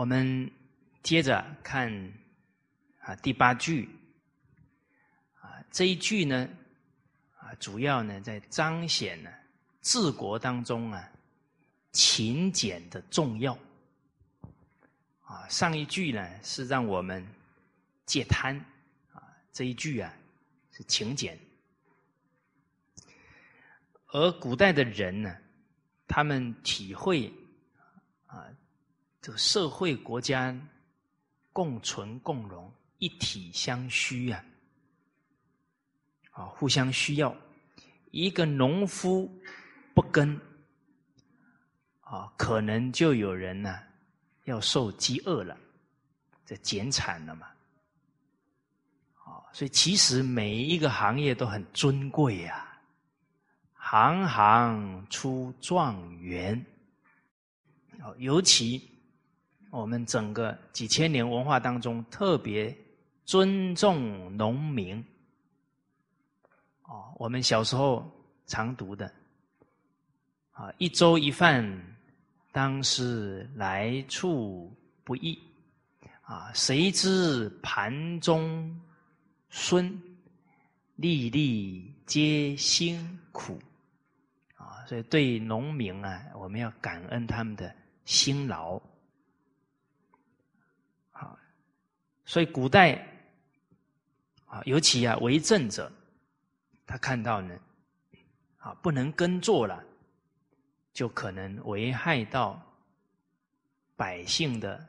我们接着看啊第八句。啊这一句呢啊主要呢在彰显呢治国当中啊勤俭的重要。啊上一句呢是让我们戒贪。啊这一句啊是勤俭，而古代的人呢他们体会。这个社会国家共存共荣，一体相需啊！啊，互相需要。一个农夫不耕，啊，可能就有人呢要受饥饿了，这减产了嘛。啊，所以其实每一个行业都很尊贵呀，行行出状元。哦，尤其。我们整个几千年文化当中，特别尊重农民。哦，我们小时候常读的，啊，一粥一饭，当是来处不易。啊，谁知盘中孙，粒粒皆辛苦。啊，所以对农民啊，我们要感恩他们的辛劳。所以古代啊，尤其啊为政者，他看到呢，啊不能耕作了，就可能危害到百姓的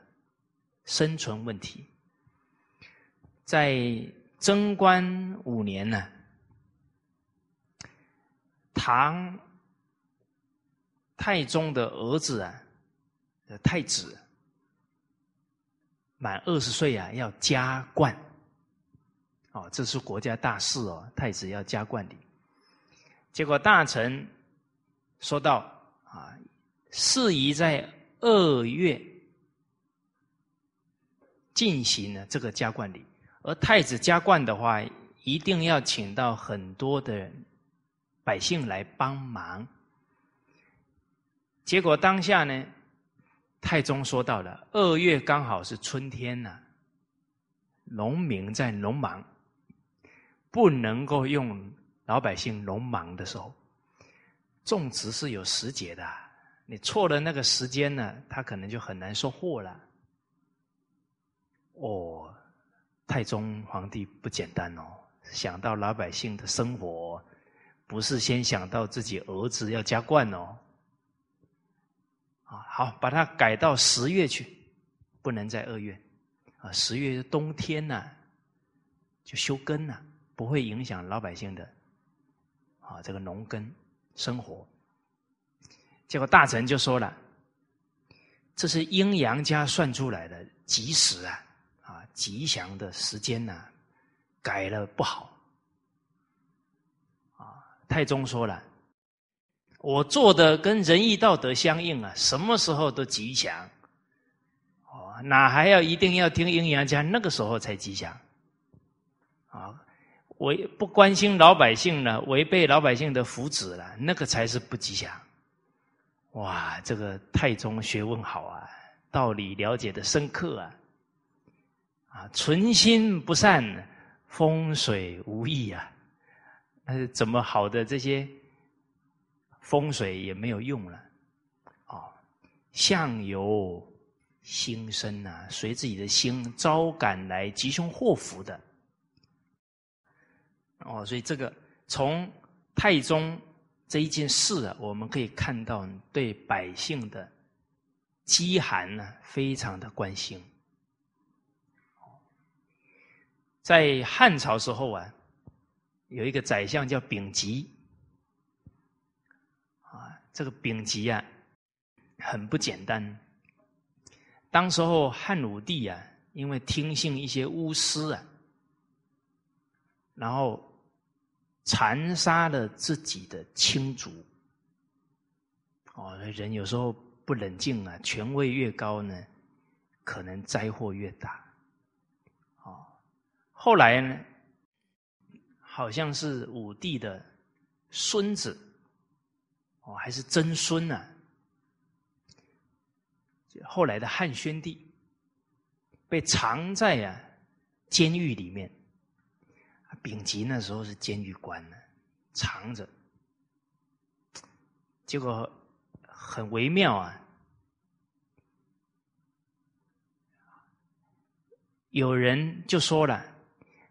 生存问题。在贞观五年呢，唐太宗的儿子啊，太子。满二十岁啊，要加冠，哦，这是国家大事哦，太子要加冠礼。结果大臣说到啊，适宜在二月进行呢这个加冠礼，而太子加冠的话，一定要请到很多的百姓来帮忙。结果当下呢？太宗说到了，二月刚好是春天呐，农民在农忙，不能够用老百姓农忙的时候，种植是有时节的，你错了那个时间呢，他可能就很难收获了。哦，太宗皇帝不简单哦，想到老百姓的生活，不是先想到自己儿子要加冠哦。啊，好，把它改到十月去，不能在二月。啊，十月是冬天呢，就休耕呐，不会影响老百姓的啊这个农耕生活。结果大臣就说了，这是阴阳家算出来的吉时啊，啊吉祥的时间呢，改了不好。啊，太宗说了。我做的跟仁义道德相应啊，什么时候都吉祥。哦，哪还要一定要听阴阳家？那个时候才吉祥。啊，违不关心老百姓了，违背老百姓的福祉了，那个才是不吉祥。哇，这个太宗学问好啊，道理了解的深刻啊。啊，存心不善，风水无益啊。呃，怎么好的这些？风水也没有用了，哦，相由心生呐，随自己的心招感来吉凶祸福的，哦，所以这个从太宗这一件事啊，我们可以看到对百姓的饥寒呢，非常的关心。在汉朝时候啊，有一个宰相叫丙吉。这个丙吉啊，很不简单。当时候汉武帝啊，因为听信一些巫师啊，然后残杀了自己的亲族。哦，人有时候不冷静啊，权位越高呢，可能灾祸越大。哦，后来呢，好像是武帝的孙子。哦，还是曾孙呢？后来的汉宣帝被藏在啊监狱里面。丙吉那时候是监狱官呢，藏着。结果很微妙啊，有人就说了，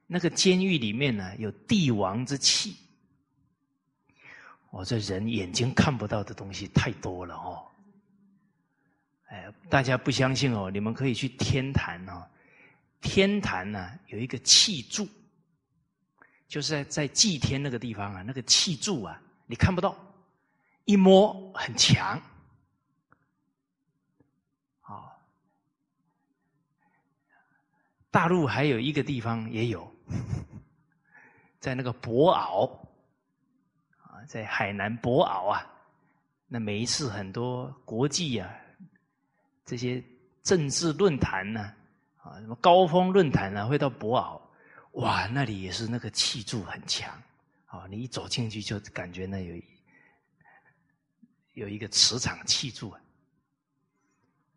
那个监狱里面呢有帝王之气。我这人眼睛看不到的东西太多了哦。哎，大家不相信哦，你们可以去天坛哦。天坛呢有一个气柱，就是在在祭天那个地方啊，那个气柱啊，你看不到。一摸很强，啊！大陆还有一个地方也有，在那个博鳌，在海南博鳌啊，那每一次很多国际啊这些政治论坛呢，啊，什么高峰论坛呢，会到博鳌，哇，那里也是那个气柱很强，啊，你一走进去就感觉那有。有一个磁场气柱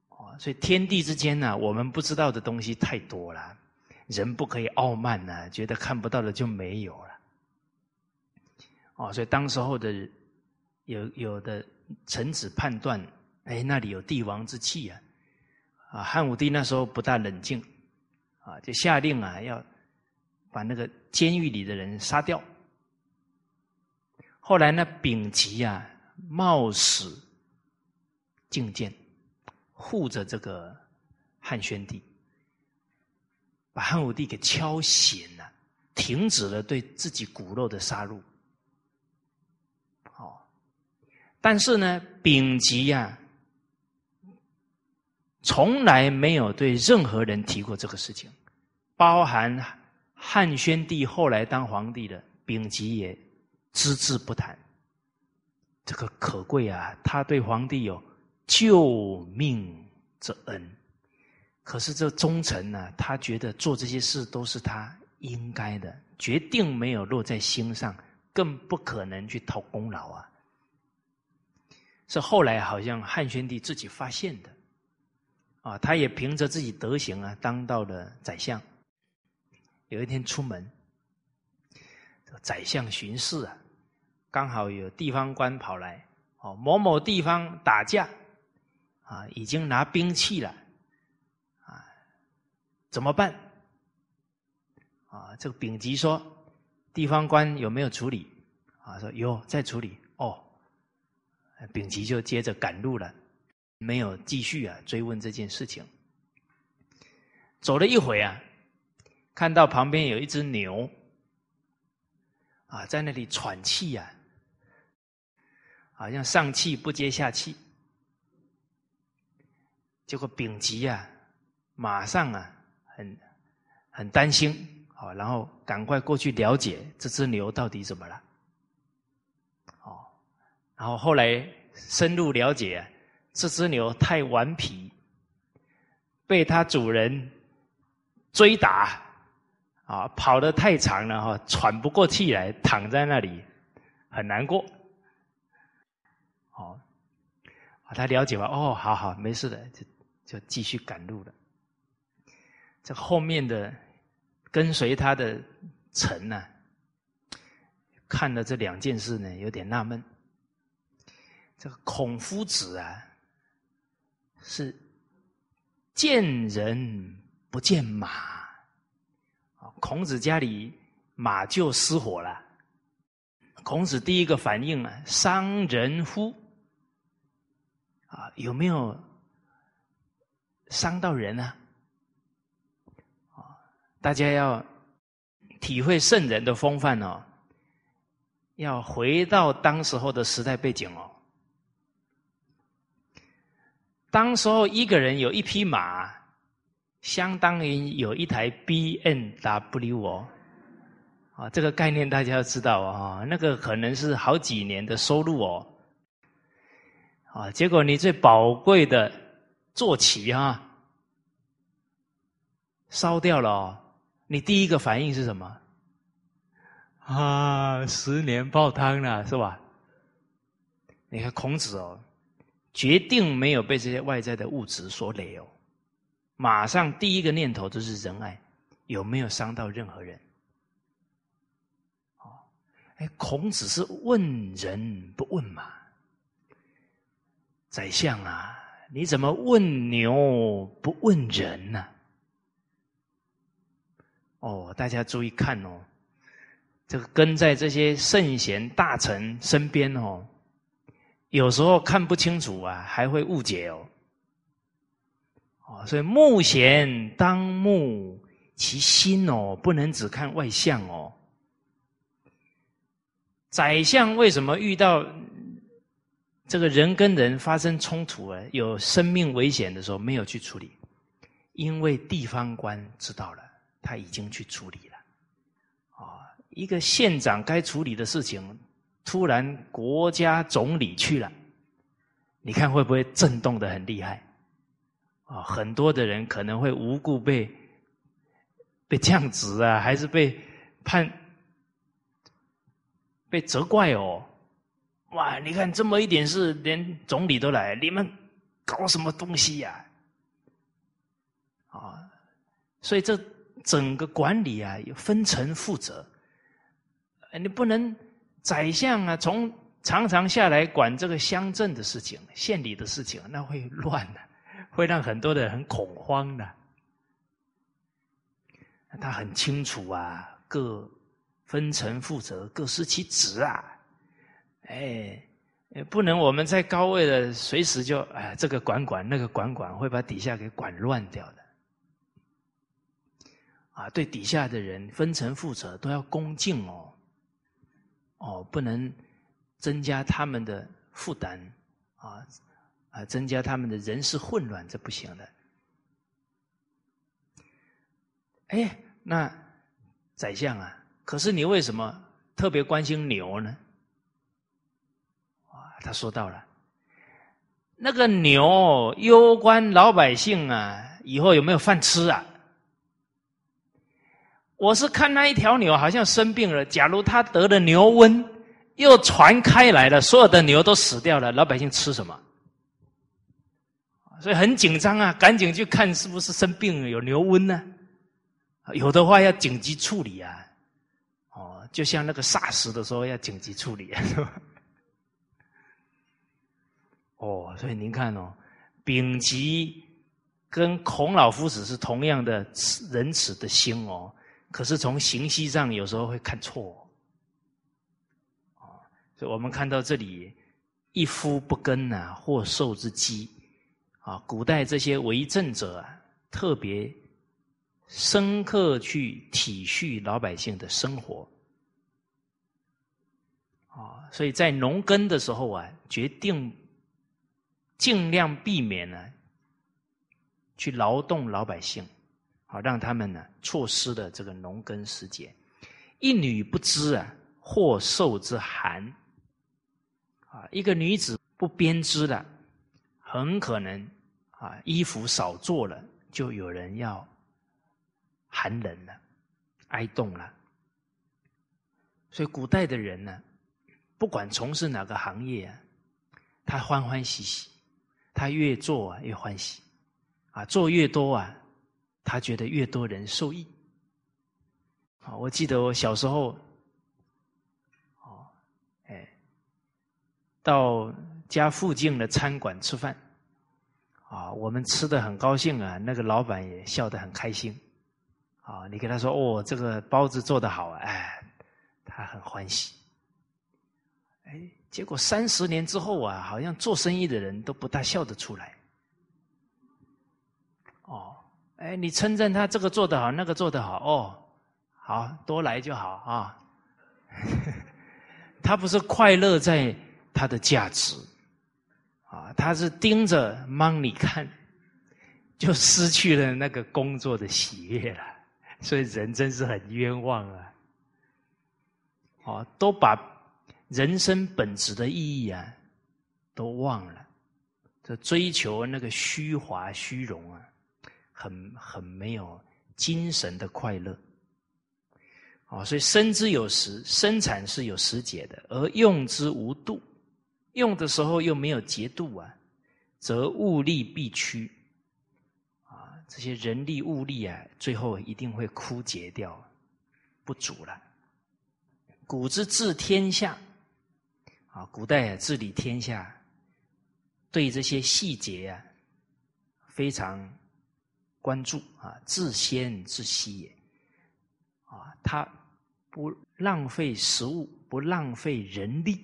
啊，所以天地之间呢，我们不知道的东西太多了，人不可以傲慢呢，觉得看不到的就没有了，哦，所以当时候的有有的臣子判断，哎，那里有帝王之气啊，啊，汉武帝那时候不大冷静，啊，就下令啊，要把那个监狱里的人杀掉。后来呢，丙吉啊。冒死觐见，护着这个汉宣帝，把汉武帝给敲醒了，停止了对自己骨肉的杀戮。好，但是呢，丙吉呀，从来没有对任何人提过这个事情，包含汉宣帝后来当皇帝的丙吉也只字不谈。这个可贵啊！他对皇帝有救命之恩，可是这忠臣呢，他觉得做这些事都是他应该的，决定没有落在心上，更不可能去讨功劳啊。是后来好像汉宣帝自己发现的，啊，他也凭着自己德行啊，当到了宰相。有一天出门，宰相巡视啊。刚好有地方官跑来，哦，某某地方打架，啊，已经拿兵器了，啊，怎么办？啊，这个丙吉说，地方官有没有处理？啊，说有在处理。哦，丙吉就接着赶路了，没有继续啊追问这件事情。走了一会啊，看到旁边有一只牛，啊，在那里喘气呀。好像上气不接下气，结果丙吉啊，马上啊，很很担心，好，然后赶快过去了解这只牛到底怎么了，然后后来深入了解，这只牛太顽皮，被它主人追打，啊，跑得太长了哈，喘不过气来，躺在那里，很难过。哦，他了解完哦，好好，没事的，就就继续赶路了。这后面的跟随他的臣呢，看了这两件事呢，有点纳闷。这个孔夫子啊，是见人不见马，啊，孔子家里马就失火了。孔子第一个反应啊，伤人乎？啊，有没有伤到人呢？啊，大家要体会圣人的风范哦，要回到当时候的时代背景哦。当时候一个人有一匹马，相当于有一台 B N W 哦，啊，这个概念大家要知道啊，那个可能是好几年的收入哦。啊！结果你最宝贵的坐骑啊烧掉了，哦，你第一个反应是什么？啊，十年泡汤了，是吧？你看孔子哦，决定没有被这些外在的物质所累哦，马上第一个念头就是仁爱，有没有伤到任何人？哦，哎，孔子是问人不问马，宰相啊，你怎么问牛不问人呢？哦，大家注意看哦，这个跟在这些圣贤大臣身边哦，有时候看不清楚啊，还会误解哦。哦，所以目贤当目其心哦，不能只看外相哦。宰相为什么遇到这个人跟人发生冲突啊，有生命危险的时候没有去处理？因为地方官知道了。他已经去处理了，啊，一个县长该处理的事情，突然国家总理去了，你看会不会震动的很厉害？啊，很多的人可能会无故被被降职啊，还是被判被责怪哦。哇，你看这么一点事，连总理都来，你们搞什么东西呀？啊，所以这。整个管理啊，有分层负责，你不能宰相啊，从常常下来管这个乡镇的事情、县里的事情，那会乱的，会让很多的人恐慌的。他很清楚啊，各分层负责，各司其职啊，哎，不能我们在高位的随时就哎这个管管那个管管，会把底下给管乱掉的。啊，对底下的人分层负责都要恭敬哦，哦，不能增加他们的负担啊啊，增加他们的人事混乱，这不行的。哎，那宰相啊，可是你为什么特别关心牛呢？啊，他说到了，那个牛攸关老百姓啊，以后有没有饭吃啊？我是看那一条牛好像生病了，假如它得了牛瘟，又传开来了，所有的牛都死掉了，老百姓吃什么？所以很紧张啊，赶紧去看是不是生病了有牛瘟呢？有的话要紧急处理啊！哦，就像那个 SARS 的时候要紧急处理，是吧？哦，所以您看哦，丙吉跟孔老夫子是同样的仁慈的心哦。可是从形息上有时候会看错，啊，所以我们看到这里“一夫不耕啊，或受之饥”，啊，古代这些为政者啊，特别深刻去体恤老百姓的生活，啊，所以在农耕的时候啊，决定尽量避免呢，去劳动老百姓。好，让他们呢错失了这个农耕时节。一女不知啊，或受之寒。啊，一个女子不编织了，很可能啊，衣服少做了，就有人要寒冷了，挨冻了。所以古代的人呢，不管从事哪个行业啊，他欢欢喜喜，他越做啊越欢喜，啊，做越多啊。他觉得越多人受益，啊！我记得我小时候，哦，哎，到家附近的餐馆吃饭，啊，我们吃的很高兴啊，那个老板也笑得很开心，啊，你跟他说哦，这个包子做的好，哎，他很欢喜，哎，结果三十年之后啊，好像做生意的人都不大笑得出来，哎，你称赞他这个做得好，那个做得好哦，好多来就好啊。他不是快乐在他的价值啊，他是盯着 money 看，就失去了那个工作的喜悦了。所以人真是很冤枉啊！哦，都把人生本质的意义啊都忘了，这追求那个虚华虚荣啊。很很没有精神的快乐，啊，所以生之有时，生产是有时节的，而用之无度，用的时候又没有节度啊，则物力必趋，啊，这些人力物力啊，最后一定会枯竭掉，不足了。古之治天下，啊，古代治理天下，对这些细节啊，非常关注啊，自先自息也，啊，他不浪费食物，不浪费人力，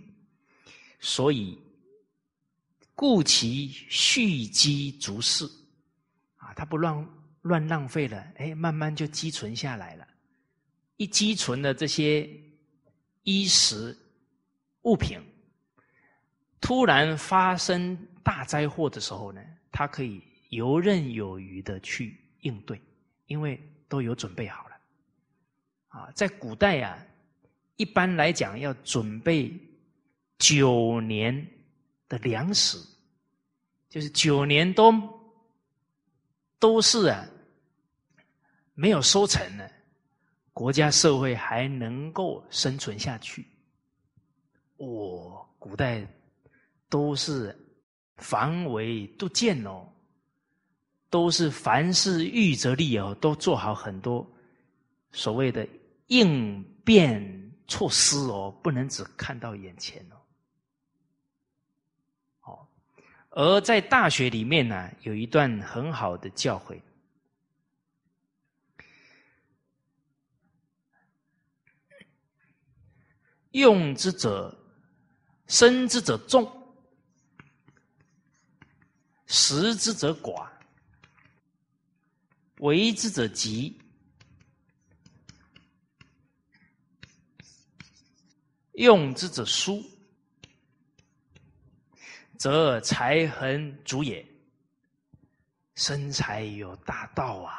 所以故其蓄积足事，啊，他不乱乱浪费了，哎，慢慢就积存下来了，一积存了这些。衣食物品突然发生大灾祸的时候呢，他可以游刃有余的去应对，因为都有准备好了。啊，在古代啊，一般来讲要准备九年的粮食，就是九年都都是啊没有收成的。国家社会还能够生存下去，哦，古代都是防微杜渐哦，都是凡事预则立哦，都做好很多所谓的应变措施哦，不能只看到眼前哦。哦，而在大学里面呢，有一段很好的教诲。用之者生之者众，食之者寡，为之者急，用之者疏，则财恒足也。生财有大道啊！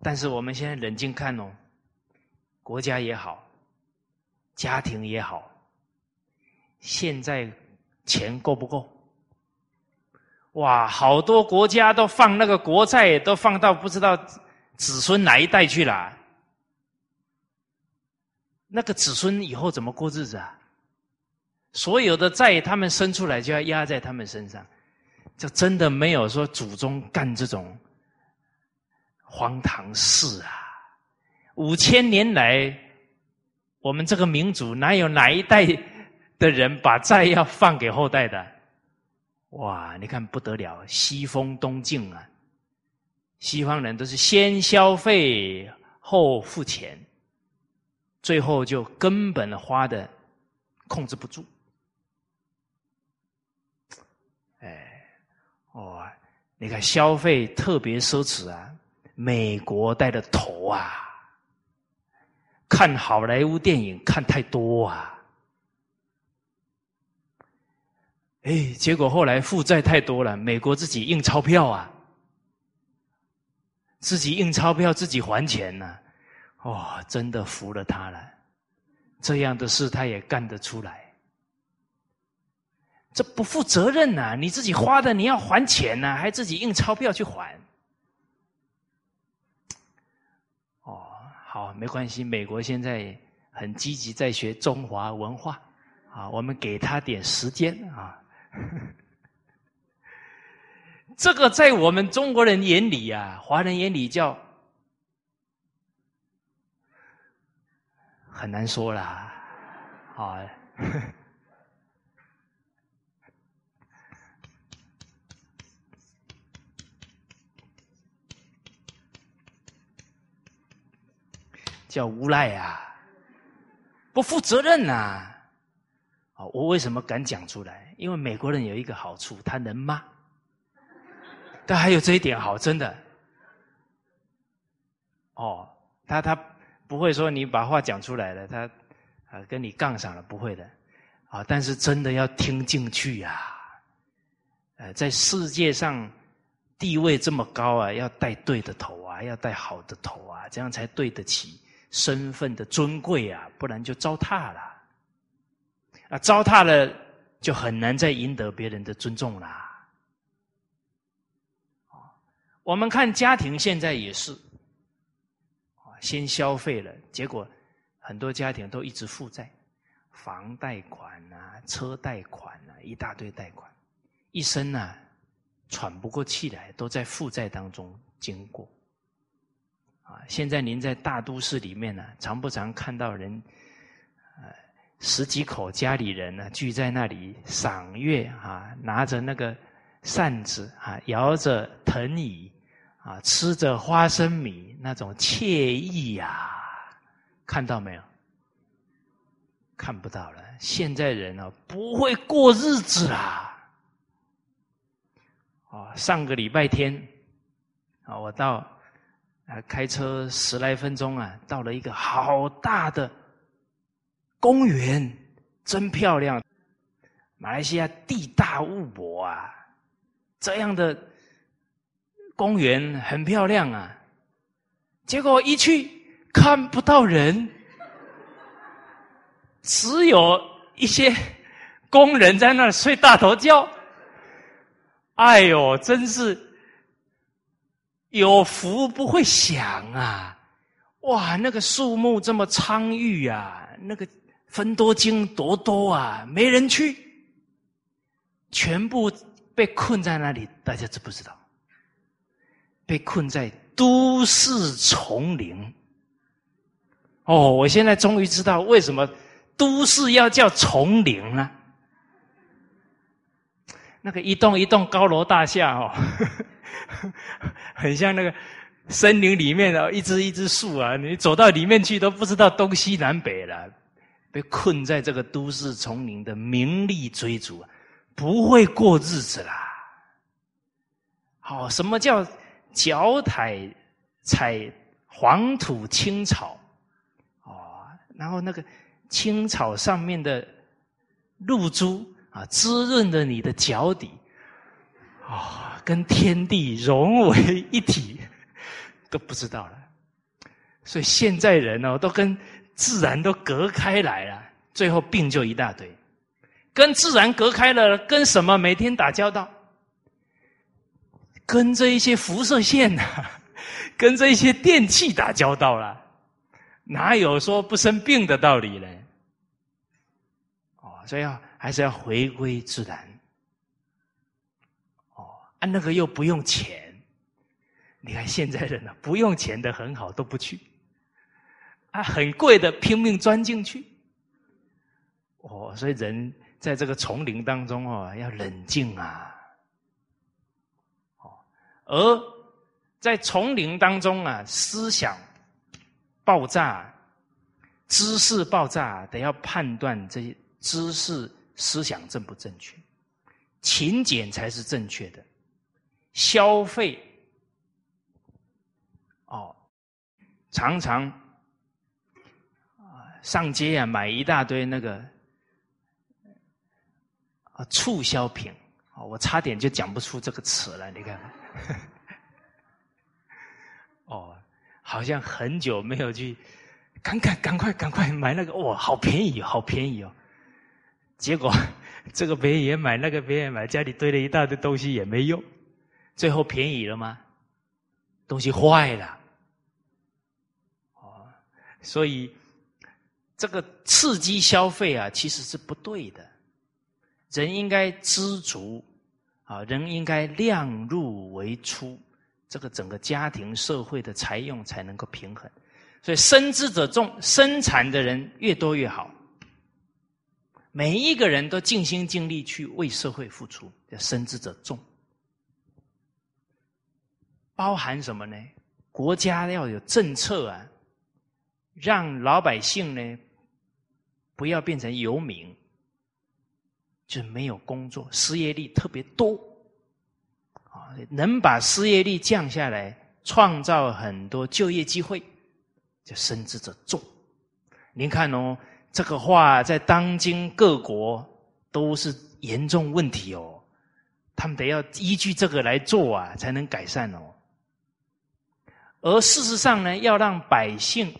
但是我们现在冷静看哦，国家也好。家庭也好，现在钱够不够？哇，好多国家都放那个国债，都放到不知道子孙哪一代去了。那个子孙以后怎么过日子啊？所有的债，他们生出来就要压在他们身上，就真的没有说祖宗干这种荒唐事啊！五千年来。我们这个民族哪有哪一代的人把债要放给后代的？哇！你看不得了，西风东进啊！西方人都是先消费后付钱，最后就根本花的控制不住。哎，哦，你看消费特别奢侈啊，美国带的头啊！看好莱坞电影看太多啊！哎，结果后来负债太多了，美国自己印钞票啊，自己印钞票自己还钱呢。哇，真的服了他了，这样的事他也干得出来，这不负责任呐！你自己花的你要还钱呢，还自己印钞票去还。好，没关系。美国现在很积极在学中华文化，啊，我们给他点时间啊。这个在我们中国人眼里呀，华人眼里叫很难说啦，啊。叫无赖啊，不负责任呐！我为什么敢讲出来？因为美国人有一个好处，他能骂。但还有这一点好，真的。哦，他他不会说你把话讲出来了，他啊跟你杠上了，不会的。啊，但是真的要听进去呀。呃，在世界上地位这么高啊，要带对的头啊，要带好的头啊，这样才对得起。身份的尊贵啊，不然就糟蹋了。啊，糟蹋了就很难再赢得别人的尊重啦。我们看家庭现在也是，先消费了，结果很多家庭都一直负债，房贷款啊，车贷款啊，一大堆贷款，一生呢喘不过气来，都在负债当中经过。啊，现在您在大都市里面呢，常不常看到人，十几口家里人呢聚在那里赏月啊，拿着那个扇子啊，摇着藤椅啊，吃着花生米，那种惬意呀，看到没有？看不到了。现在人啊，不会过日子啦。哦，上个礼拜天，啊，我到啊开车十来分钟啊，到了一个好大的公园，真漂亮。马来西亚地大物博啊，这样的公园很漂亮啊。结果一去看不到人，只有一些工人在那儿睡大头觉。哎呦，真是有福不会享啊！哇，那个树木这么苍郁啊，那个分多金多多啊，没人去，全部被困在那里，大家知不知道？被困在都市丛林。哦，我现在终于知道为什么都市要叫丛林了。那个一栋一栋高楼大厦哦，很像那个森林里面的一只一只树啊，你走到里面去都不知道东西南北了，被困在这个都市丛林的名利追逐，不会过日子啦。好，什么叫脚踩踩黄土青草？哦，然后那个青草上面的露珠。啊，滋润着你的脚底，啊，跟天地融为一体，都不知道了。所以现在人哦，都跟自然都隔开来了，最后病就一大堆。跟自然隔开了，跟什么每天打交道？跟这一些辐射线呐，跟这一些电器打交道了，哪有说不生病的道理呢？哦，所以啊。还是要回归自然，哦，啊，那个又不用钱，你看现在人呢，不用钱的很好都不去，啊，很贵的拼命钻进去，哦，所以人在这个丛林当中哦，要冷静啊，哦，而在丛林当中啊，思想爆炸，知识爆炸，得要判断这些知识。思想正不正确？勤俭才是正确的。消费哦，常常上街啊买一大堆那个啊促销品啊，我差点就讲不出这个词了。你看，哦，好像很久没有去，赶赶赶快赶快买那个哇，好便宜，好便宜哦。结果，这个别人也买，那个别人也买，家里堆了一大堆东西也没用，最后便宜了吗？东西坏了，哦，所以这个刺激消费啊，其实是不对的。人应该知足啊，人应该量入为出，这个整个家庭社会的财用才能够平衡。所以生之者众，生产的人越多越好。每一个人都尽心尽力去为社会付出，叫生之者众。包含什么呢？国家要有政策啊，让老百姓呢不要变成游民，就没有工作，失业率特别多啊，能把失业率降下来，创造很多就业机会，叫生之者众。您看哦。这个话在当今各国都是严重问题哦，他们得要依据这个来做啊，才能改善哦。而事实上呢，要让百姓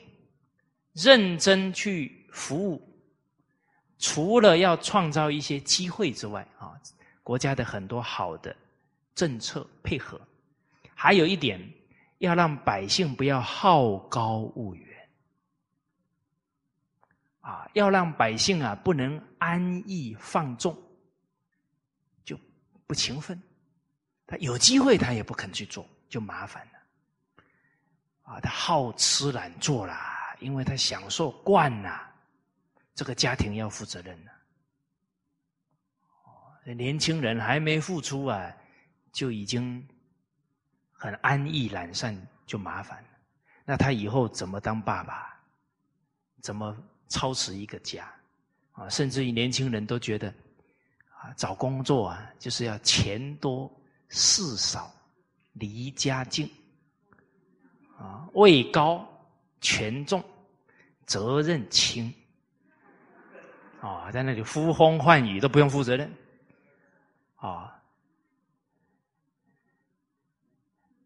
认真去服务，除了要创造一些机会之外啊，国家的很多好的政策配合，还有一点要让百姓不要好高骛远。啊，要让百姓啊不能安逸放纵，就不勤奋，他有机会他也不肯去做，就麻烦了。啊，他好吃懒做啦，因为他享受惯了，这个家庭要负责任了。年轻人还没付出啊，就已经很安逸懒散，就麻烦了。那他以后怎么当爸爸？怎么操持一个家？啊，甚至于年轻人都觉得，啊，找工作啊，就是要钱多事少，离家近，啊，位高权重，责任轻，啊，在那里呼风唤雨都不用负责任。啊，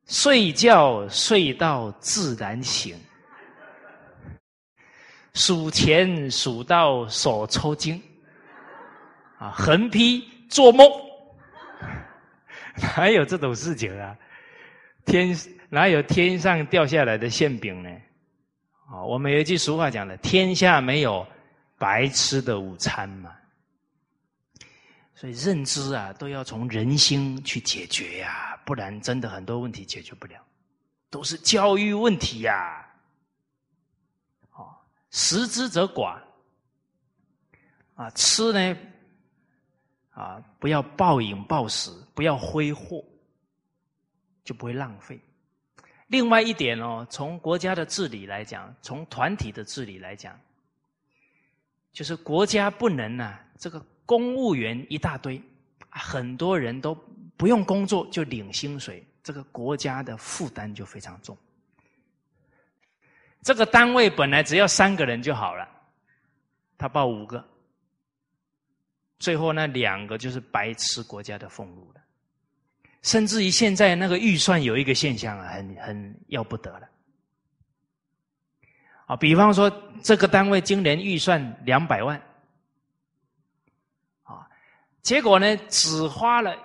睡觉睡到自然醒，数钱数到手抽筋，啊，横批做梦，哪有这种事情啊？天哪有天上掉下来的馅饼呢？啊，我们有一句俗话讲的：“天下没有白吃的午餐”嘛。所以认知啊，都要从人心去解决呀，不然真的很多问题解决不了，都是教育问题呀。哦，食之则寡，啊，吃呢，啊，不要暴饮暴食，不要挥霍，就不会浪费。另外一点哦，从国家的治理来讲，从团体的治理来讲，就是国家不能啊，这个。公务员一大堆，很多人都不用工作就领薪水，这个国家的负担就非常重。这个单位本来只要三个人就好了，他报五个，最后那两个就是白吃国家的俸禄了。甚至于现在那个预算有一个现象啊，很很要不得了。啊，比方说这个单位今年预算两百万。啊结果呢，只花了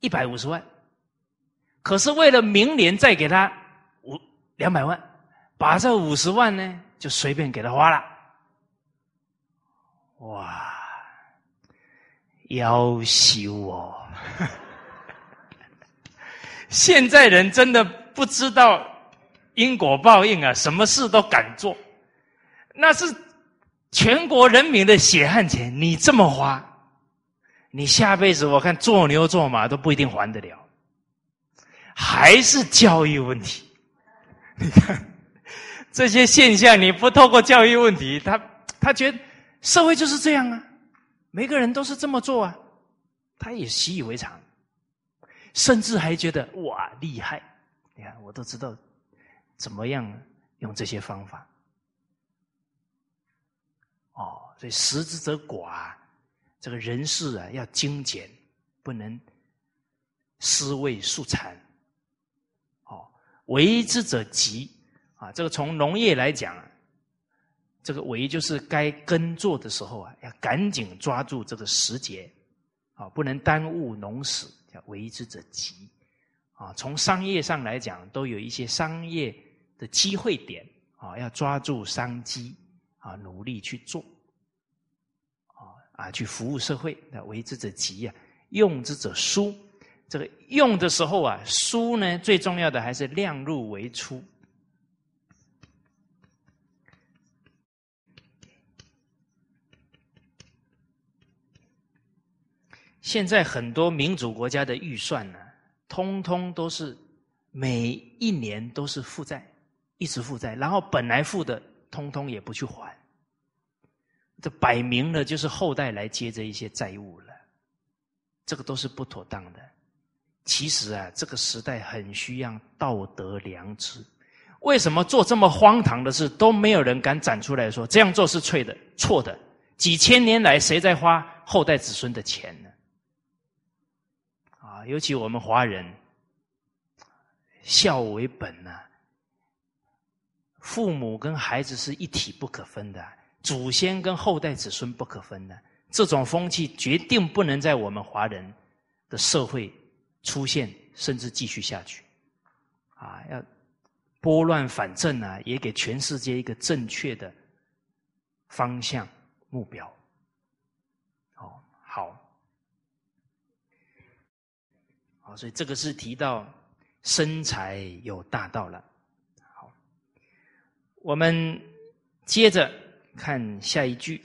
一百五十万，可是为了明年再给他五两百万，把这五十万呢就随便给他花了。哇，要修哦！现在人真的不知道因果报应啊，什么事都敢做，那是。全国人民的血汗钱，你这么花，你下辈子我看做牛做马都不一定还得了。还是教育问题，你看这些现象，你不透过教育问题，他他觉得社会就是这样啊，每个人都是这么做啊，他也习以为常，甚至还觉得哇厉害，你看我都知道怎么样用这些方法。哦，所以食之则寡，这个人事啊要精简，不能思味素残。哦，为之者急啊，这个从农业来讲，这个为就是该耕作的时候啊，要赶紧抓住这个时节，啊，不能耽误农时，叫为之者急。啊，从商业上来讲，都有一些商业的机会点，啊，要抓住商机。啊，努力去做，啊啊，去服务社会。那为之者急啊，用之者疏。这个用的时候啊，疏呢，最重要的还是量入为出。现在很多民主国家的预算呢，通通都是每一年都是负债，一直负债，然后本来付的，通通也不去还。这摆明了就是后代来接这一些债务了，这个都是不妥当的。其实啊，这个时代很需要道德良知。为什么做这么荒唐的事都没有人敢站出来说这样做是错的？错的。几千年来，谁在花后代子孙的钱呢？啊，尤其我们华人，孝为本呐，父母跟孩子是一体不可分的。祖先跟后代子孙不可分的这种风气，决定不能在我们华人的社会出现，甚至继续下去。啊，要拨乱反正啊，也给全世界一个正确的方向目标。哦，好。好，所以这个是提到生财有大道了。我们接着看下一句。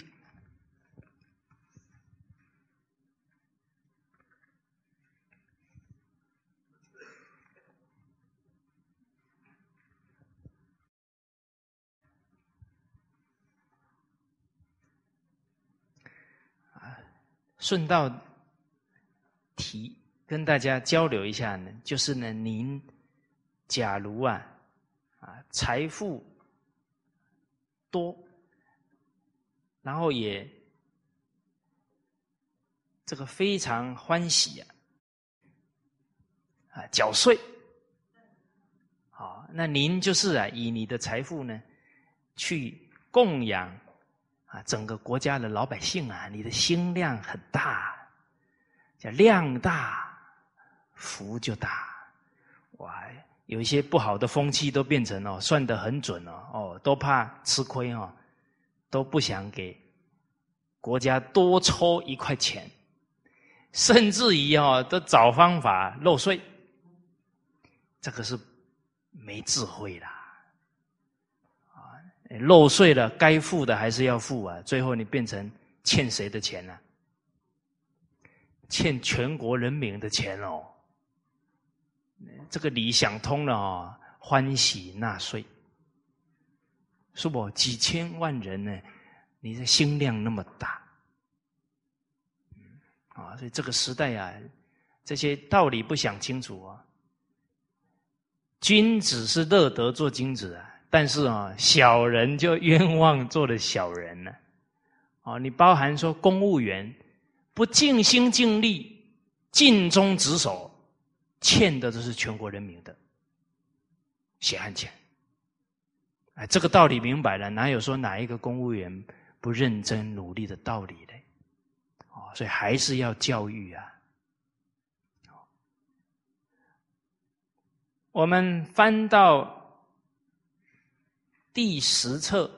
顺道提跟大家交流一下呢，就是呢，您假如啊啊财富多，然后也这个非常欢喜啊啊缴税，好，那您就是啊以你的财富呢去供养。啊，整个国家的老百姓啊，你的心量很大，叫量大福就大。哇，有一些不好的风气都变成哦，算得很准哦，哦，都怕吃亏哦，都不想给国家多抽一块钱，甚至于哦，都找方法漏税，这个是没智慧啦。漏税了，该付的还是要付啊！最后你变成欠谁的钱呢？欠全国人民的钱哦。这个理想通了哦，欢喜纳税，是不？几千万人呢？你的心量那么大，啊！所以这个时代啊，这些道理不想清楚啊。君子是乐得做君子啊。但是啊，小人就冤枉做了小人了。哦，你包含说公务员不尽心尽力、尽忠职守，欠的都是全国人民的血汗钱。哎，这个道理明白了，哪有说哪一个公务员不认真努力的道理呢？哦，所以还是要教育啊。我们翻到。第十册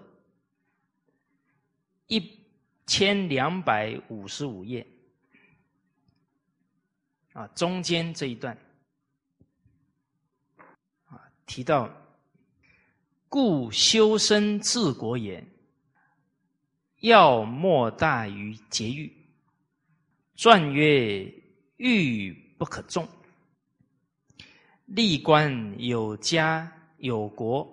一千两百五十五页啊，中间这一段，提到故修身治国也，要莫大于节欲。传曰：欲不可纵，立官有家有国。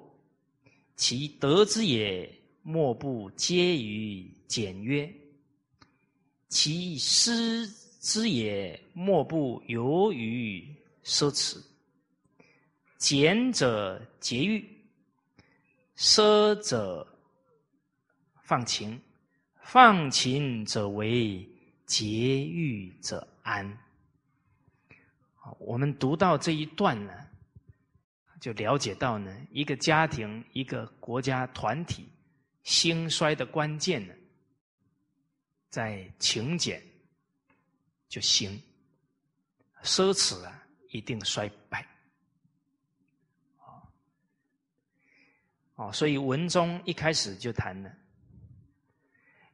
其德之也，莫不皆于简约；其失之也，莫不由于奢侈。俭者节欲，奢者放情，放情者为节欲者安。我们读到这一段呢。就了解到呢，一个家庭、一个国家团体兴衰的关键呢，在勤俭就兴，奢侈啊一定衰败。哦，所以文中一开始就谈了，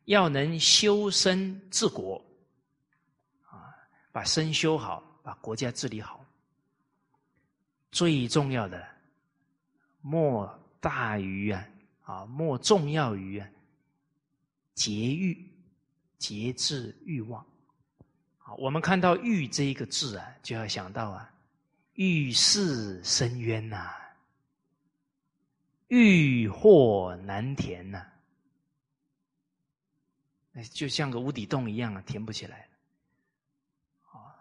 要能修身治国，啊，把身修好，把国家治理好。最重要的，莫大于啊啊，莫重要于啊，节欲、节制欲望。好，我们看到“欲”这一个字啊，就要想到啊，欲是深渊呐，欲壑难填呐，那就像个无底洞一样啊，填不起来。啊，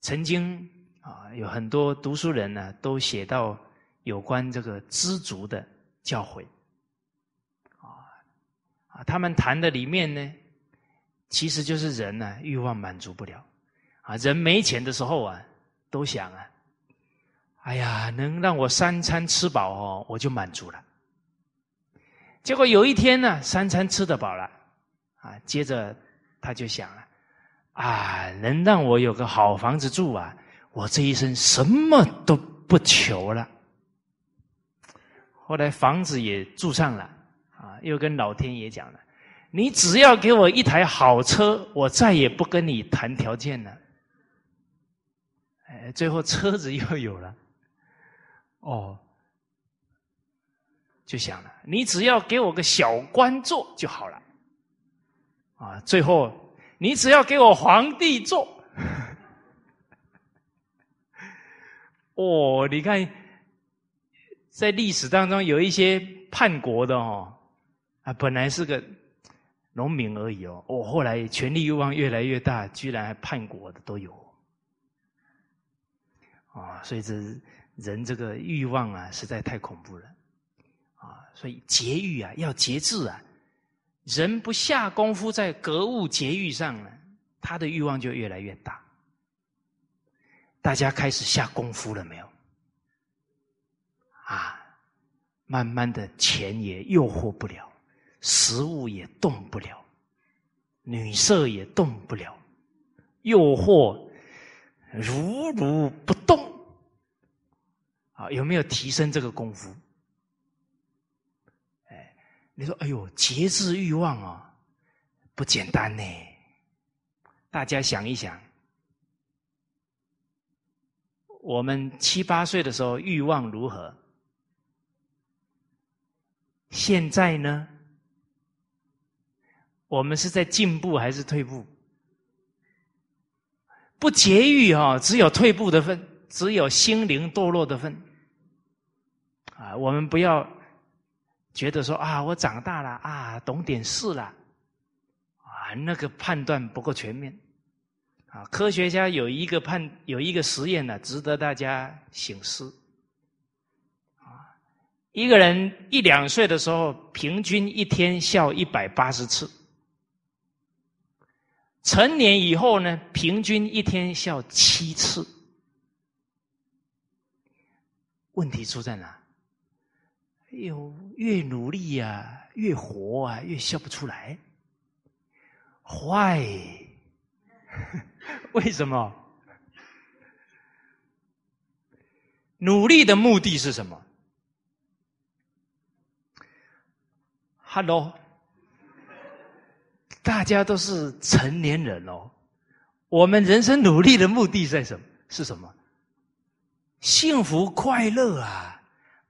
曾经。啊，有很多读书人呢，都写到有关这个知足的教诲。啊啊，他们谈的里面呢，其实就是人呢欲望满足不了，啊，人没钱的时候啊，都想啊，哎呀，能让我三餐吃饱哦，我就满足了。结果有一天呢，三餐吃得饱了，啊，接着他就想了，啊，能让我有个好房子住啊。我这一生什么都不求了，后来房子也住上了，啊，又跟老天爷讲了，你只要给我一台好车，我再也不跟你谈条件了。哎，最后车子又有了，哦，就想了，你只要给我个小官做就好了，啊，最后你只要给我皇帝做，哦，你看，在历史当中有一些叛国的哦，啊，本来是个农民而已哦，哦，后来权力欲望越来越大，居然还叛国的都有。啊，所以这是人这个欲望啊，实在太恐怖了，啊，所以节欲啊，要节制啊。人不下功夫在格物节欲上呢，他的欲望就越来越大。大家开始下功夫了没有？啊，慢慢的钱也诱惑不了，食物也动不了，女色也动不了，诱惑。如如不动，啊，有没有提升这个功夫？哎，你说，哎呦，节制欲望啊，不简单呢。大家想一想，我们七八岁的时候欲望如何？现在呢？我们是在进步还是退步？不节欲哈，只有退步的份，只有心灵堕落的份。啊，我们不要觉得说啊，我长大了啊，懂点事了，啊，那个判断不够全面。啊，科学家有一个判，有一个实验呢，值得大家醒思。啊，一个人一两岁的时候，平均一天笑一百八十次。成年以后呢，平均一天笑七次。问题出在哪？哎呦，越努力呀，越活啊，越笑不出来。坏，为什么？努力的目的是什么？Hello。大家都是成年人哦，我们人生努力的目的在什么？是什么？幸福快乐啊！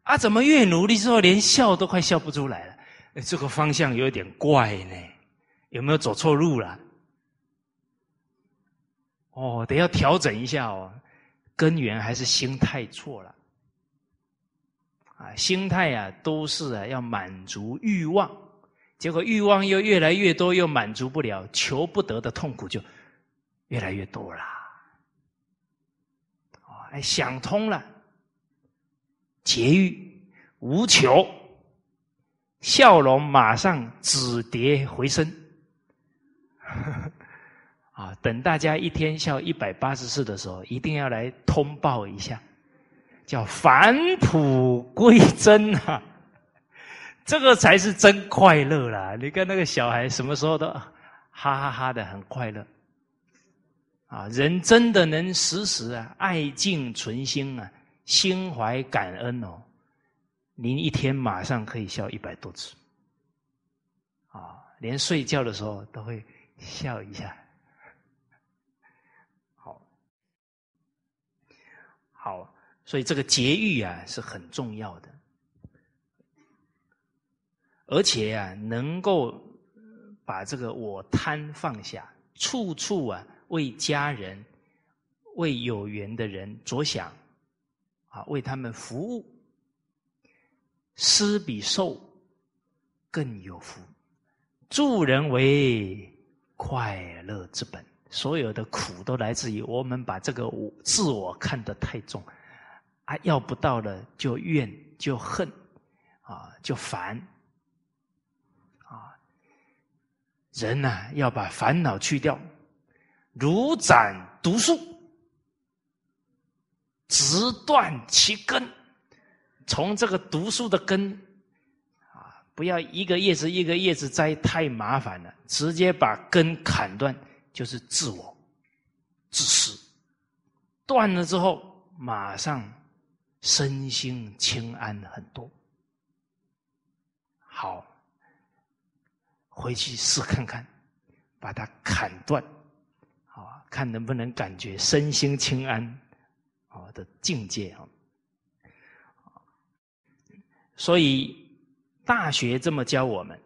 啊，怎么越努力之后连笑都快笑不出来了？这个方向有点怪呢，有没有走错路了？哦，得要调整一下哦，根源还是心态错了。啊，心态啊，都是啊要满足欲望。结果欲望又越来越多，又满足不了，求不得的痛苦就越来越多啦。哎，想通了，节欲无求，笑容马上止跌回升。啊，等大家一天笑一百八十次的时候，一定要来通报一下，叫返璞归真啊！这个才是真快乐啦！你看那个小孩什么时候都哈哈哈的很快乐，啊，人真的能时时啊爱敬存心啊，心怀感恩哦，您一天马上可以笑一百多次，啊，连睡觉的时候都会笑一下，好，好，所以这个节欲啊是很重要的。而且啊，能够把这个我贪放下，处处啊为家人、为有缘的人着想，啊，为他们服务，施比受更有福。助人为快乐之本，所有的苦都来自于我们把这个我自我看得太重，啊，要不到了就怨就恨，啊，就烦。人呐，要把烦恼去掉，如斩毒树，直断其根。从这个毒树的根啊，不要一个叶子一个叶子摘，太麻烦了。直接把根砍断，就是自我、自私。断了之后，马上身心清安很多。好。回去试看看，把它砍断，啊，看能不能感觉身心清安，啊的境界啊。所以《大学》这么教我们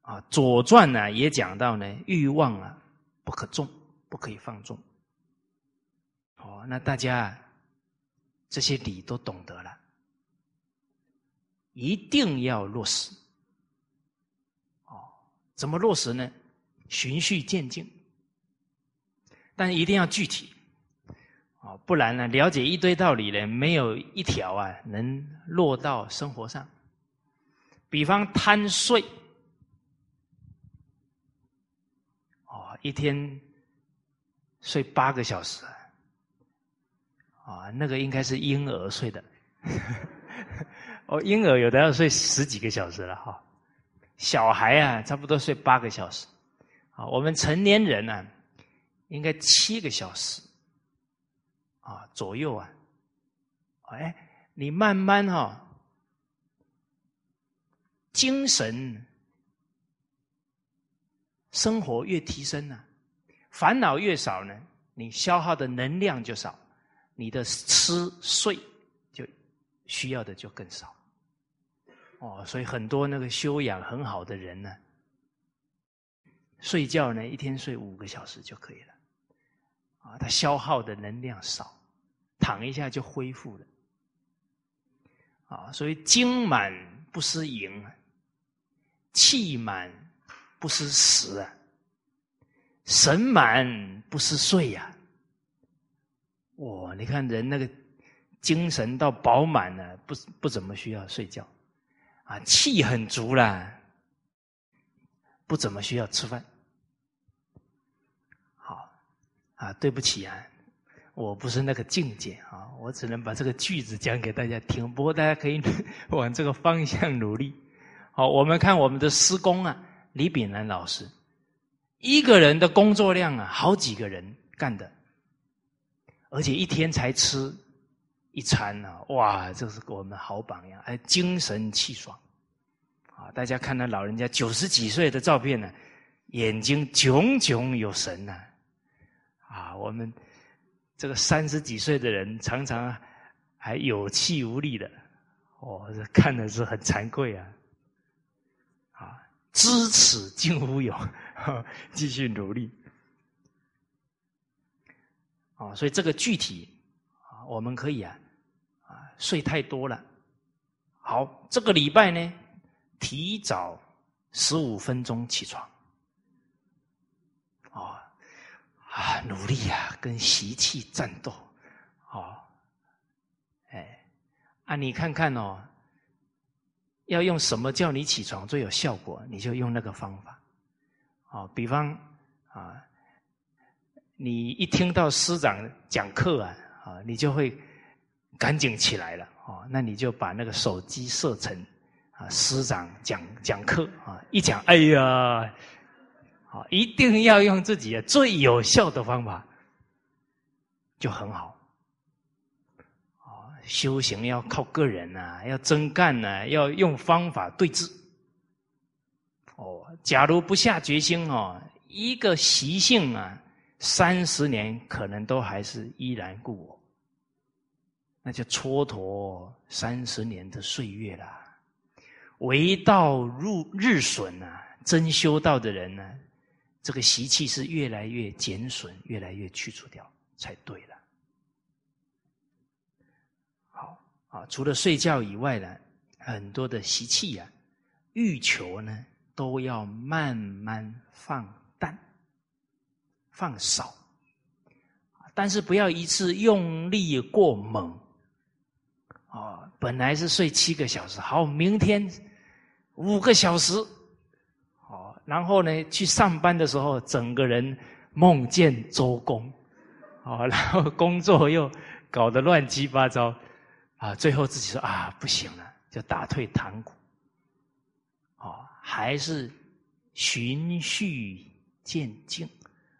啊，《左传》呢也讲到呢，欲望啊不可纵，不可以放纵。哦，那大家这些理都懂得了，一定要落实。哦，怎么落实呢？循序渐进，但一定要具体。啊，不然呢？了解一堆道理呢，没有一条啊能落到生活上。比方贪睡，哦，一天睡八个小时，啊，那个应该是婴儿睡的。哦，婴儿有的要睡十几个小时了哈，小孩啊，差不多睡八个小时。啊，我们成年人呢，应该七个小时。啊，左右啊，哎，你慢慢哈，精神生活越提升呢，烦恼越少呢，你消耗的能量就少，你的吃睡就需要的就更少。哦，所以很多那个修养很好的人呢，睡觉呢一天睡五个小时就可以了，啊，他消耗的能量少。躺一下就恢复了，啊，所以精满不失盈，气满不失食啊，神满不失睡呀。哇，你看人那个精神到饱满了，不不怎么需要睡觉，啊，气很足了，不怎么需要吃饭。好，啊，对不起啊。我不是那个境界啊，我只能把这个句子讲给大家听。不过大家可以 往这个方向努力。好，我们看我们的施工啊，李炳南老师一个人的工作量啊，好几个人干的，而且一天才吃一餐呢，哇，这是我们好榜样，哎，精神气爽啊！大家看那老人家九十几岁的照片呢，眼睛炯炯有神呐，啊，我们。这个三十几岁的人常常还有气无力的，哦，这看的是很惭愧啊！啊，知耻近乎勇，继续努力啊！所以这个具体啊，我们可以啊啊睡太多了，好，这个礼拜呢，提早十五分钟起床。啊，努力呀，跟习气战斗，哦，哎，啊，你看看哦，要用什么叫你起床最有效果，你就用那个方法，哦，比方啊，你一听到师长讲课啊，啊，你就会赶紧起来了，哦，那你就把那个手机设成啊，师长讲讲课啊，一讲，哎呀。好，一定要用自己的最有效的方法，就很好。啊，修行要靠个人呐，要真干呐，要用方法对治。哦，假如不下决心哦，一个习性啊，三十年可能都还是依然故我，那就蹉跎三十年的岁月了。为道入日损啊，真修道的人呢？这个习气是越来越减损，越来越去除掉才对了。好啊，除了睡觉以外呢，很多的习气呀、欲求呢，都要慢慢放淡、放少。但是不要一次用力过猛。啊，本来是睡七个小时，好，明天五个小时。然后呢，去上班的时候，整个人梦见周公，啊，然后工作又搞得乱七八糟，啊，最后自己说啊，不行了，就打退堂鼓，啊，还是循序渐进，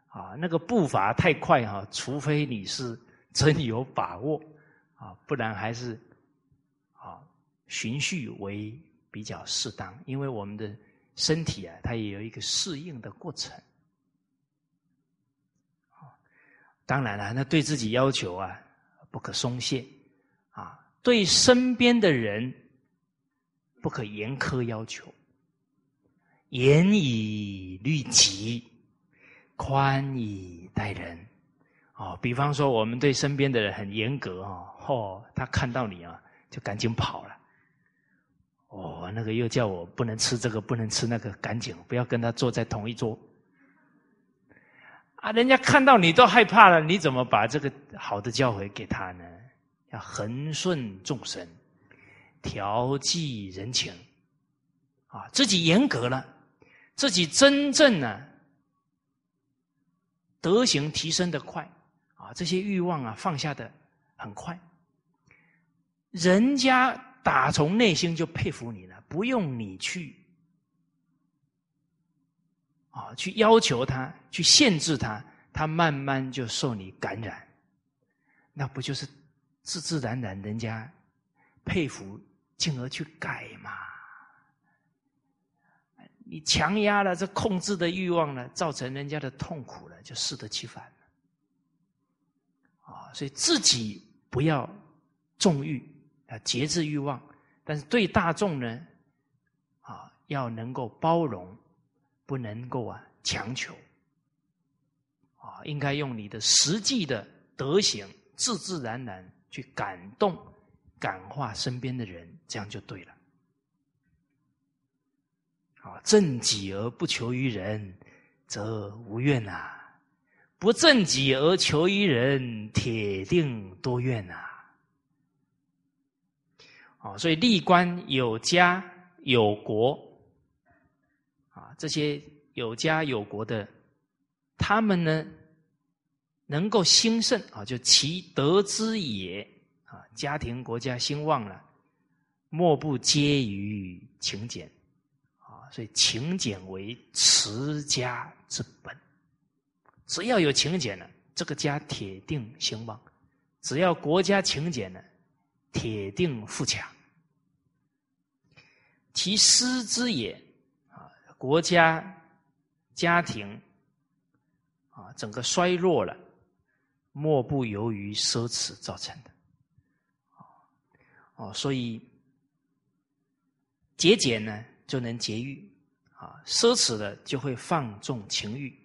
啊，那个步伐太快哈，除非你是真有把握，啊，不然还是啊，循序为比较适当，因为我们的。身体啊，它也有一个适应的过程。当然了，那对自己要求啊，不可松懈啊，对身边的人不可严苛要求，严以律己，宽以待人。哦，比方说我们对身边的人很严格哦，嚯，他看到你啊，就赶紧跑了。哦，那个又叫我不能吃这个，不能吃那个，赶紧不要跟他坐在同一桌。啊，人家看到你都害怕了，你怎么把这个好的教诲给他呢？要恒顺众生，调剂人情，啊，自己严格了，自己真正呢德行提升的快，啊，这些欲望啊放下的很快，人家。打从内心就佩服你了，不用你去啊，去要求他，去限制他，他慢慢就受你感染，那不就是自自然然人家佩服，进而去改嘛？你强压了这控制的欲望呢，造成人家的痛苦了，就适得其反了。啊，所以自己不要纵欲。啊节制欲望，但是对大众呢，啊，要能够包容，不能够啊强求，啊，应该用你的实际的德行，自自然然去感动、感化身边的人，这样就对了。啊，正己而不求于人，则无怨呐；不正己而求于人，铁定多怨呐。啊，所以立官有家有国，啊，这些有家有国的，他们呢，能够兴盛啊，就其德之也啊，家庭国家兴旺了，莫不皆于勤俭啊，所以勤俭为持家之本，只要有勤俭了，这个家铁定兴旺；只要国家勤俭了。铁定富强，其失之也啊！国家、家庭啊，整个衰弱了，莫不由于奢侈造成的。哦，所以节俭呢，就能节欲啊；奢侈的就会放纵情欲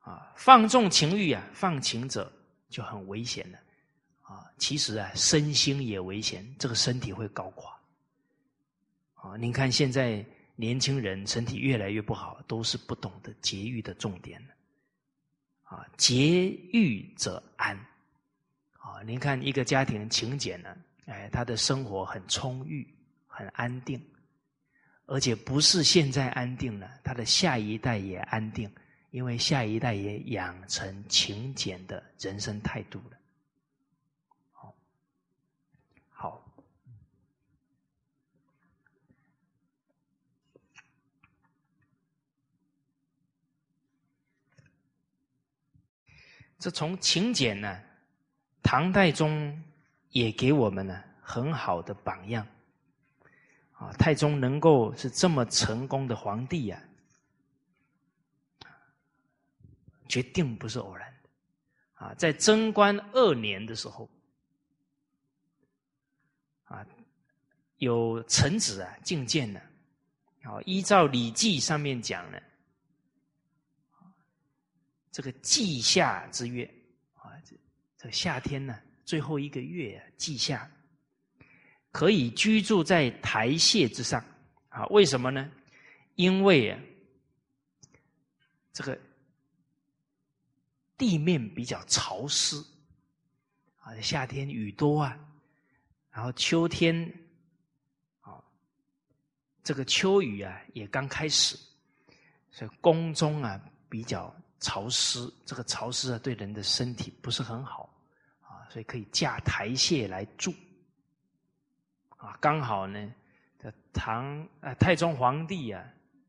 啊。放纵情欲啊，放情者就很危险了。其实啊，身心也危险，这个身体会搞垮。啊，您看现在年轻人身体越来越不好，都是不懂得节欲的重点啊，节欲则安。啊，您看一个家庭勤俭呢，哎，他的生活很充裕，很安定，而且不是现在安定了，他的下一代也安定，因为下一代也养成勤俭的人生态度了。这从勤俭呢，唐太宗也给我们呢很好的榜样。啊，太宗能够是这么成功的皇帝呀，决定不是偶然的。啊，在贞观二年的时候，啊，有臣子啊进谏呢，啊，依照《礼记》上面讲呢。这个季夏之月啊，这这夏天呢，最后一个月季夏，可以居住在台榭之上啊？为什么呢？因为啊，这个地面比较潮湿啊，夏天雨多啊，然后秋天啊，这个秋雨啊也刚开始，所以宫中啊比较。潮湿，这个潮湿啊，对人的身体不是很好啊，所以可以架台榭来住啊。刚好呢，这唐啊太宗皇帝啊，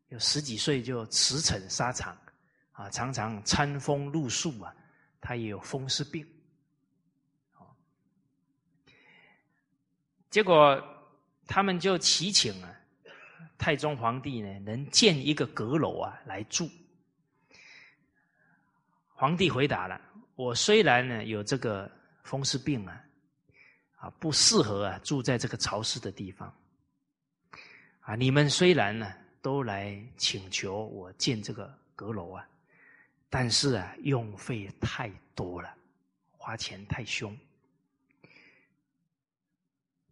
有十几岁就驰骋沙场啊，常常餐风露宿啊，他也有风湿病。结果他们就祈请啊，太宗皇帝呢，能建一个阁楼啊来住。皇帝回答了：“我虽然呢有这个风湿病啊，啊不适合啊住在这个潮湿的地方，啊你们虽然呢都来请求我建这个阁楼啊，但是啊用费太多了，花钱太凶。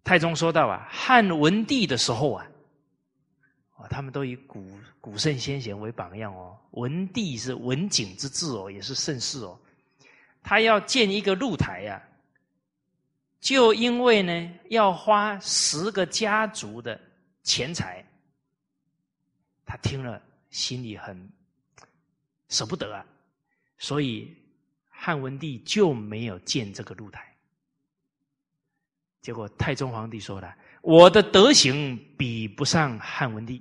太宗说到啊，汉文帝的时候啊，啊，他们都以古古圣先贤为榜样哦。文帝是文景之治哦，也是盛世哦。他要建一个露台呀，就因为呢要花十个家族的钱财，他听了心里很舍不得啊，所以汉文帝就没有建这个露台。结果太宗皇帝说了：“我的德行比不上汉文帝，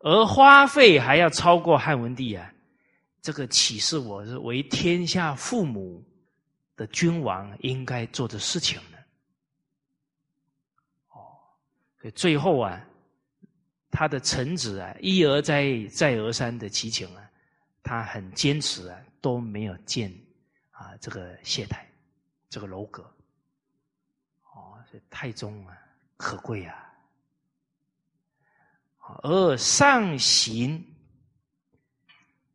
而花费还要超过汉文帝啊！这个岂是我是为天下父母的君王应该做的事情呢？”哦，所以最后啊，他的臣子啊一而再再而三的祈请啊，他很坚持啊，都没有建啊这个谢台这个楼阁。太宗啊，可贵啊！而上行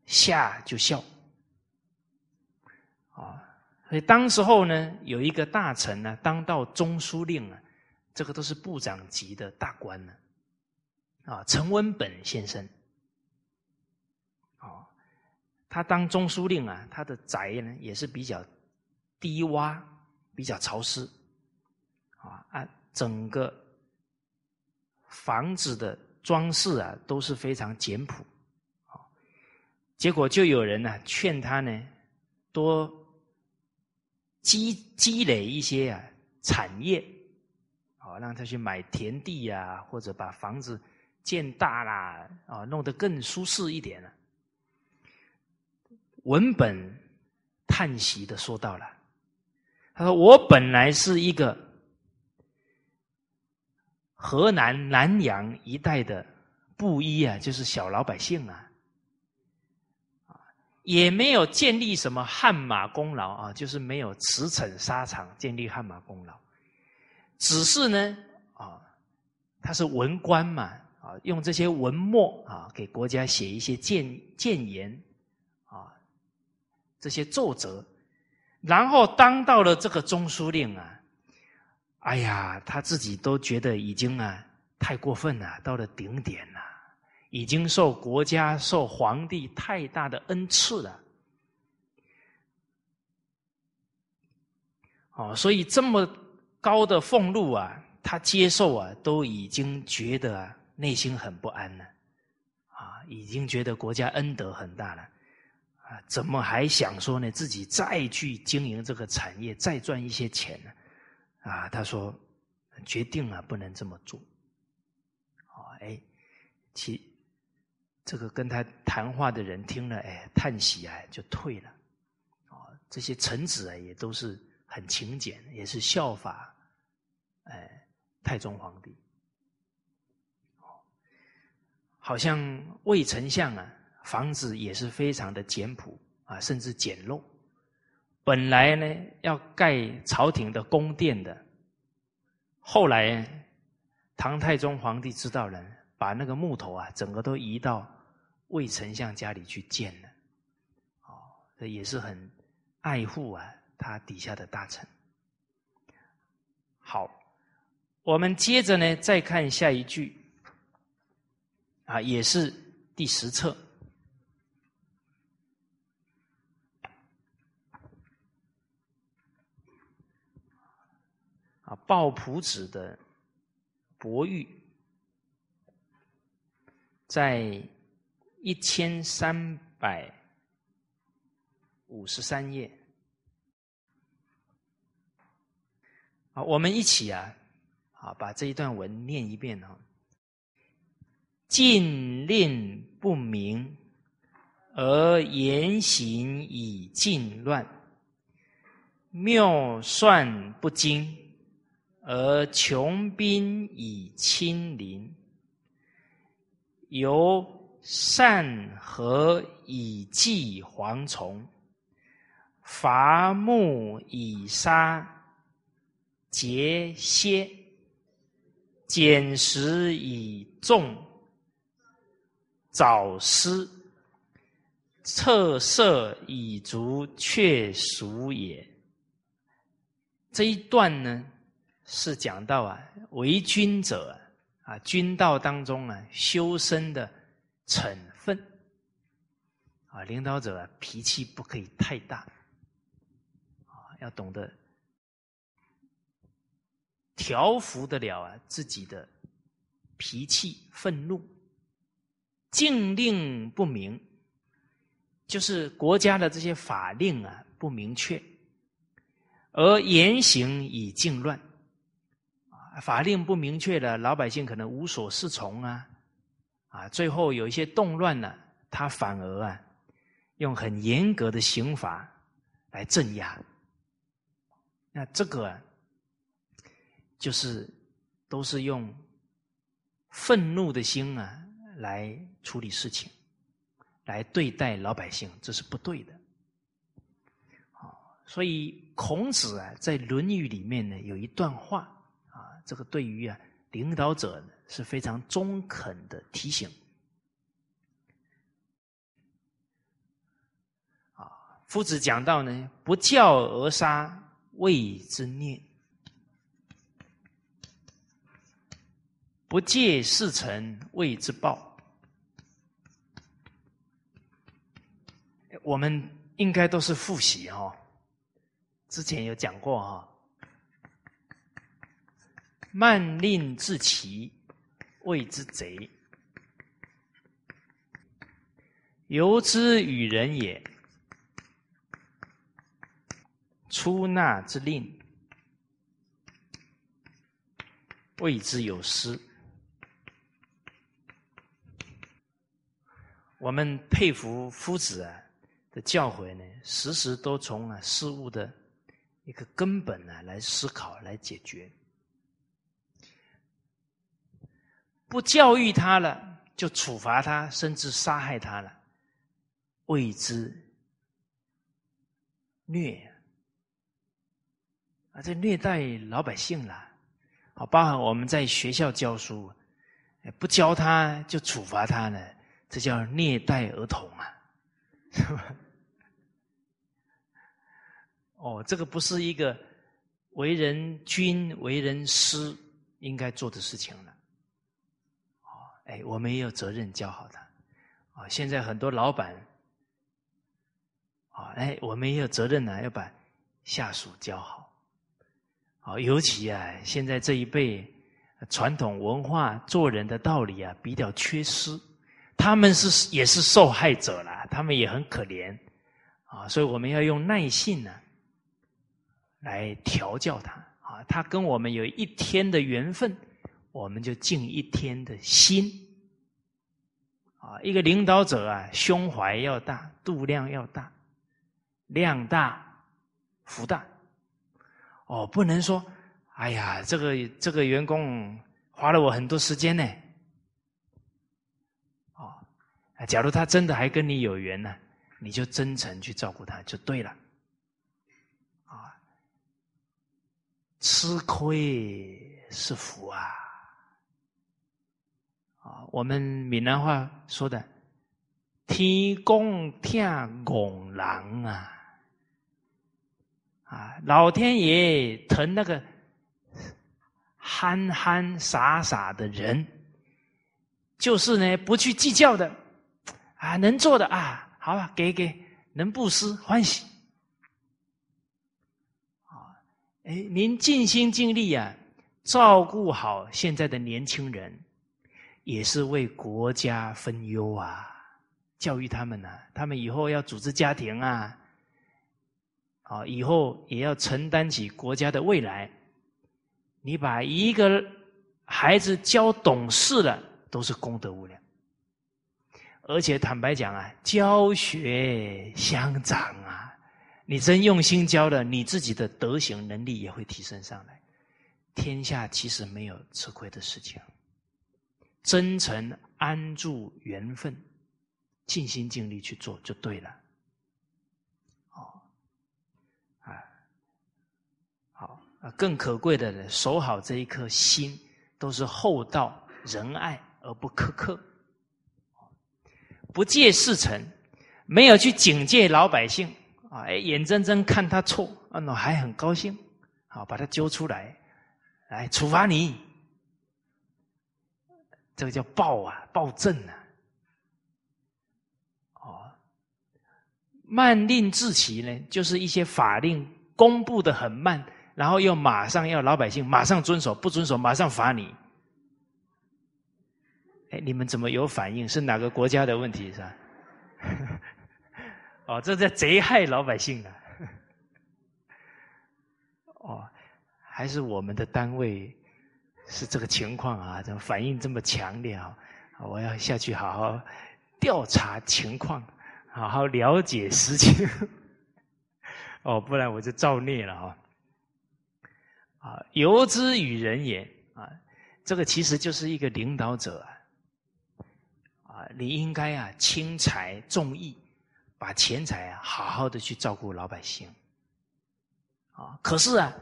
下就笑啊，所以当时候呢，有一个大臣呢，当到中书令啊，这个都是部长级的大官呢，啊，陈文本先生，啊，他当中书令啊，他的宅呢也是比较低洼，比较潮湿。啊，啊整个房子的装饰啊，都是非常简朴。啊，结果就有人呢劝他呢，多积积累一些啊产业，啊，让他去买田地呀，或者把房子建大啦，啊，弄得更舒适一点了。文本叹息的说到了，他说：“我本来是一个。”河南南阳一带的布衣啊，就是小老百姓啊，啊，也没有建立什么汗马功劳啊，就是没有驰骋沙场建立汗马功劳，只是呢，啊，他是文官嘛，啊，用这些文墨啊，给国家写一些谏谏言啊，这些奏折，然后当到了这个中书令啊。哎呀，他自己都觉得已经啊太过分了，到了顶点了，已经受国家、受皇帝太大的恩赐了。哦，所以这么高的俸禄啊，他接受啊，都已经觉得内心很不安了，啊，已经觉得国家恩德很大了，啊，怎么还想说呢？自己再去经营这个产业，再赚一些钱呢？啊他说决定了不能这么做。哦，哎，其这个跟他谈话的人听了，哎，叹息啊，就退了。哦，这些臣子啊，也都是很勤俭，也是效法，哎，太宗皇帝。好像魏丞相啊，房子也是非常的简朴啊，甚至简陋。本来呢要盖朝廷的宫殿的，后来唐太宗皇帝知道了，把那个木头啊，整个都移到魏丞相家里去建了。哦，这也是很爱护啊他底下的大臣。好，我们接着呢再看下一句，啊，也是第十册。啊，鲍朴子的《博玉》在一千三百五十三页。啊，我们一起啊，啊，把这一段文念一遍啊。禁令不明，而言行以禁乱；妙算不精。而穷兵以亲邻，由善和以济蝗虫，伐木以杀节歇，捡食以种藻丝，侧色以足却属也。这一段呢，是讲到啊，为君者啊，君道当中啊，修身的成分啊，领导者啊脾气不可以太大。要懂得调服得了啊自己的脾气、愤怒，禁令不明，就是国家的这些法令啊不明确，而言行以静乱，法令不明确了，老百姓可能无所适从啊，啊，最后有一些动乱呢，他反而啊用很严格的刑罚来镇压。那这个就是都是用愤怒的心啊来处理事情，来对待老百姓，这是不对的。好，所以孔子啊在《论语》里面呢有一段话，这个对于啊领导者是非常中肯的提醒。啊，夫子讲到呢，不教而杀。谓之孽，不戒事成谓之暴。我们应该都是复习哈，之前有讲过哈。慢令自齐，谓之贼；由之与人也。出纳之令，谓之有失。我们佩服夫子啊的教诲呢，时时都从啊事物的一个根本呢来思考、来解决。不教育他了，就处罚他，甚至杀害他了，谓之虐啊。这虐待老百姓了，好，包含我们在学校教书，不教他就处罚他呢，这叫虐待儿童啊，是吧？哦，这个不是一个为人君、为人师应该做的事情了。哎，我们也有责任教好他。啊，现在很多老板，啊，哎，我们也有责任呢，要把下属教好。啊，尤其啊，现在这一辈传统文化做人的道理啊，比较缺失，他们是也是受害者啦，他们也很可怜啊，所以我们要用耐性呢，来调教他啊，他跟我们有一天的缘分，我们就静一天的心啊，一个领导者啊，胸怀要大，度量要大，量大福大。哦，不能说，哎呀，这个这个员工花了我很多时间呢。哦，假如他真的还跟你有缘呢，你就真诚去照顾他就对了。啊，吃亏是福啊！我们闽南话说的“天公听公狼啊”。啊，老天爷疼那个憨憨傻傻的人，就是呢不去计较的，啊，能做的啊，好了，给给，能布施欢喜，啊，哎，您尽心尽力啊，照顾好现在的年轻人，也是为国家分忧啊，教育他们呢，他们以后要组织家庭啊。啊，以后也要承担起国家的未来。你把一个孩子教懂事了，都是功德无量。而且坦白讲啊，教学相长啊，你真用心教了，你自己的德行能力也会提升上来。天下其实没有吃亏的事情，真诚安住缘分，尽心尽力去做就对了。啊，更可贵的守好这一颗心，都是厚道仁爱而不苛刻，不借事成，没有去警戒老百姓啊，哎，眼睁睁看他错，啊，那还很高兴，好把他揪出来，来处罚你，这个叫暴啊，暴政啊，哦，慢令治其呢，就是一些法令公布的很慢。然后又马上要老百姓马上遵守，不遵守马上罚你。哎，你们怎么有反应？是哪个国家的问题是吧？哦，这在贼害老百姓啊！哦，还是我们的单位是这个情况啊？怎么反应这么强烈啊？我要下去好好调查情况，好好了解实情。哦，不然我就造孽了啊！啊，由之与人也啊，这个其实就是一个领导者啊，啊，你应该啊轻财重义，把钱财啊好好的去照顾老百姓，啊，可是啊，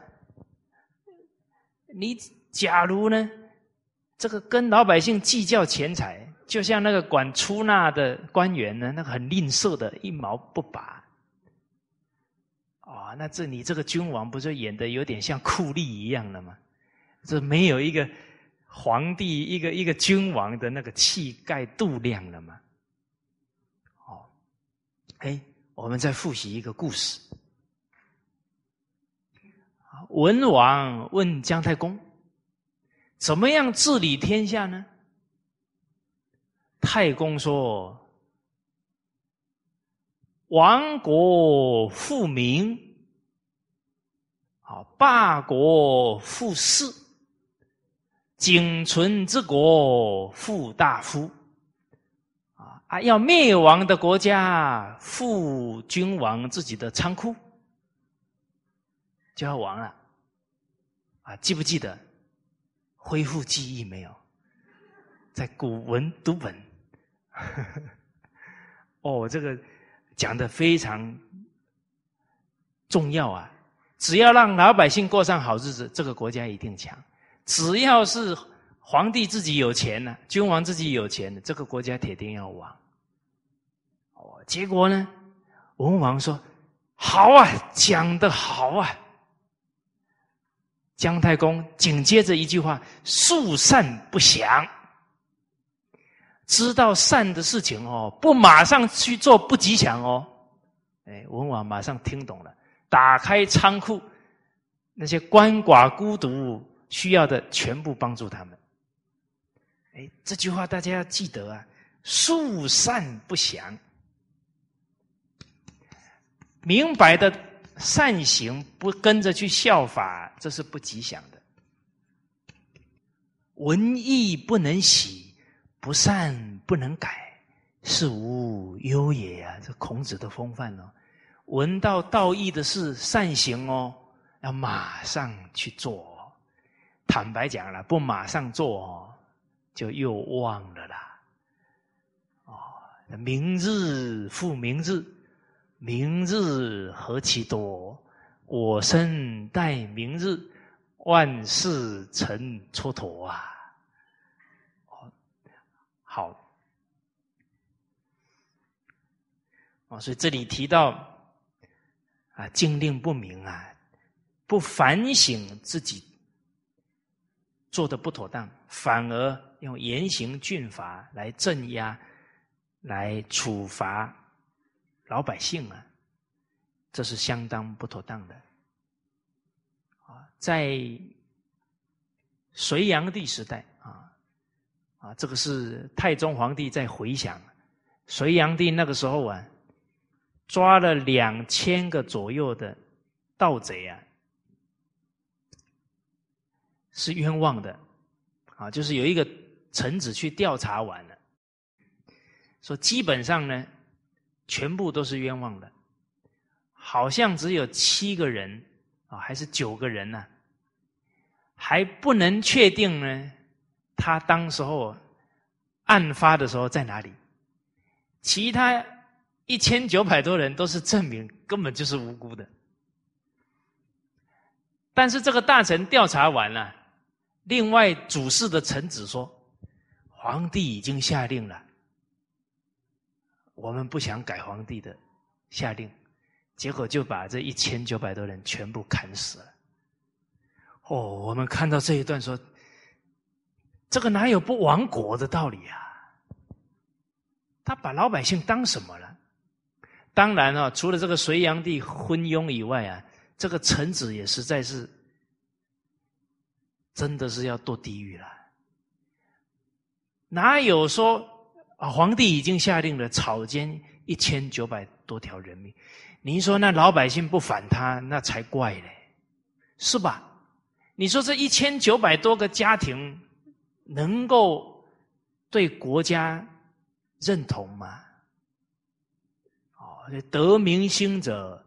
你假如呢，这个跟老百姓计较钱财，就像那个管出纳的官员呢，那个很吝啬的，一毛不拔。啊，那这你这个君王不就演的有点像酷吏一样了吗？这没有一个皇帝、一个一个君王的那个气概度量了吗？哦，哎，我们再复习一个故事。文王问姜太公：“怎么样治理天下呢？”太公说。亡国富民，好霸国富士，仅存之国富大夫。啊啊！要灭亡的国家，富君王自己的仓库就要亡了。啊，记不记得？恢复记忆没有？在古文读本。哦，这个。讲的非常重要啊！只要让老百姓过上好日子，这个国家一定强。只要是皇帝自己有钱呢，君王自己有钱了，这个国家铁定要亡。哦，结果呢，文王说：“好啊，讲的好啊。”姜太公紧接着一句话：“速善不祥。”知道善的事情哦，不马上去做不吉祥哦。哎，文王马上听懂了，打开仓库，那些鳏寡孤独需要的全部帮助他们。哎，这句话大家要记得啊，速善不祥，明白的善行不跟着去效法，这是不吉祥的。文艺不能喜。不善不能改，是无忧也呀！这孔子的风范哦，闻到道义的事善行哦，要马上去做。坦白讲了，不马上做哦，就又忘了啦。哦，明日复明日，明日何其多！我生待明日，万事成蹉跎啊！好，啊，所以这里提到啊，禁令不明啊，不反省自己做的不妥当，反而用严刑峻法来镇压、来处罚老百姓啊，这是相当不妥当的。啊，在隋炀帝时代啊。啊，这个是太宗皇帝在回想，隋炀帝那个时候啊，抓了两千个左右的盗贼啊，是冤枉的，啊，就是有一个臣子去调查完了，说基本上呢，全部都是冤枉的，好像只有七个人啊，还是九个人呢，还不能确定呢。他当时候案发的时候在哪里？其他一千九百多人都是证明根本就是无辜的。但是这个大臣调查完了，另外主事的臣子说，皇帝已经下令了，我们不想改皇帝的下令，结果就把这一千九百多人全部砍死了。哦，我们看到这一段说，这个哪有不亡国的道理啊？他把老百姓当什么了？当然啊，除了这个隋炀帝昏庸以外啊，这个臣子也实在是真的是要堕地狱了。哪有说啊？皇帝已经下令了，草菅一千九百多条人命，您说那老百姓不反他，那才怪嘞，是吧？你说这一千九百多个家庭能够对国家？认同吗？哦，得民心者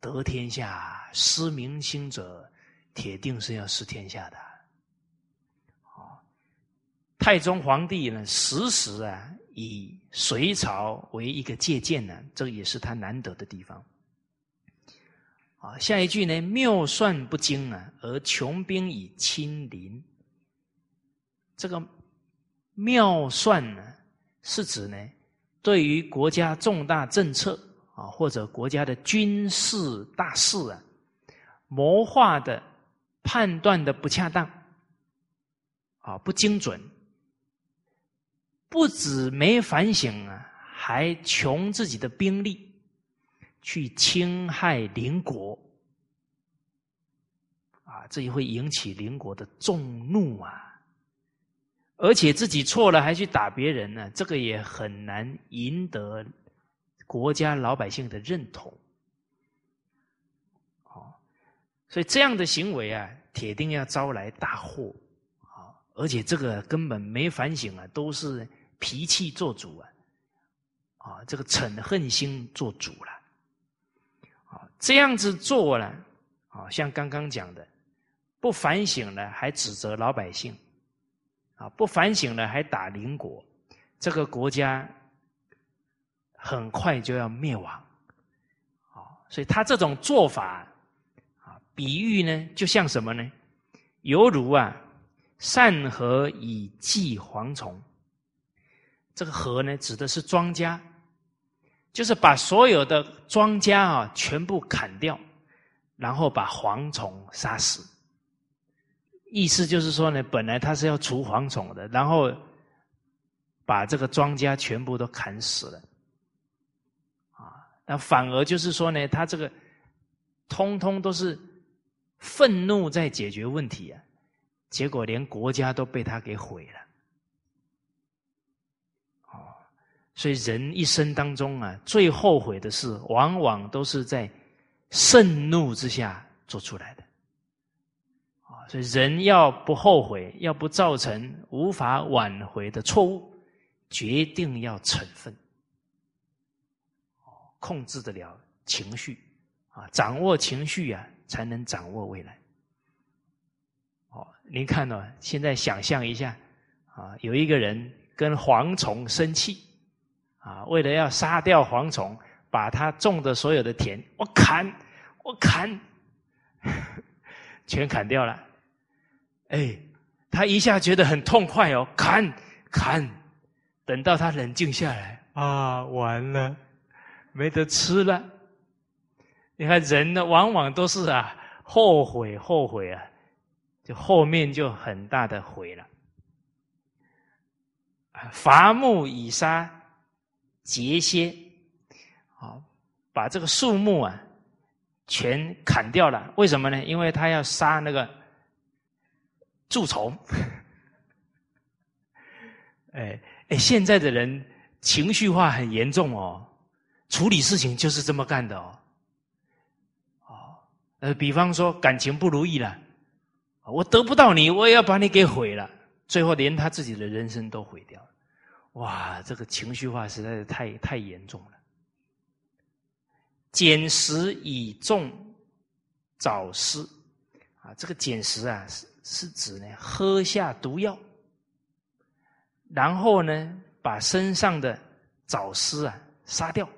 得天下，失民心者铁定是要失天下的。哦，太宗皇帝呢，时时啊以隋朝为一个借鉴呢，这也是他难得的地方。啊，下一句呢，妙算不精啊，而穷兵以亲邻。这个妙算呢？是指呢，对于国家重大政策啊，或者国家的军事大事啊，谋划的判断的不恰当，啊，不精准，不止没反省啊，还穷自己的兵力去侵害邻国，啊，这也会引起邻国的众怒啊。而且自己错了还去打别人呢，这个也很难赢得国家老百姓的认同。哦，所以这样的行为啊，铁定要招来大祸啊！而且这个根本没反省啊，都是脾气做主啊，啊，这个嗔恨心做主了。啊，这样子做了，啊，像刚刚讲的，不反省了，还指责老百姓。啊，不反省了还打邻国，这个国家很快就要灭亡。啊，所以他这种做法，啊，比喻呢，就像什么呢？犹如啊，善禾以济蝗虫。这个禾呢，指的是庄稼，就是把所有的庄稼啊全部砍掉，然后把蝗虫杀死。意思就是说呢，本来他是要除蝗虫的，然后把这个庄稼全部都砍死了，啊，那反而就是说呢，他这个通通都是愤怒在解决问题啊，结果连国家都被他给毁了，哦，所以人一生当中啊，最后悔的事，往往都是在盛怒之下做出来的。啊所以，人要不后悔，要不造成无法挽回的错误，决定要惩罚。控制得了情绪啊，掌握情绪啊，才能掌握未来。哦，您看到，现在想象一下啊，有一个人跟蝗虫生气啊，为了要杀掉蝗虫，把他种的所有的田，我砍，我砍，全砍掉了。哎，他一下觉得很痛快哦，砍砍，等到他冷静下来啊，完了，没得吃了。你看人呢，往往都是啊，后悔后悔啊，就后面就很大的悔了。伐木以杀节蝎，好，把这个树木啊全砍掉了。为什么呢？因为他要杀那个。蛀虫，哎哎，现在的人情绪化很严重哦，处理事情就是这么干的哦。哦，呃，比方说感情不如意了，我得不到你，我也要把你给毁了，最后连他自己的人生都毁掉了。哇，这个情绪化实在是太太严重了。捡食以重早失啊，这个捡食啊是。是指呢，喝下毒药，然后呢，把身上的早失啊杀掉。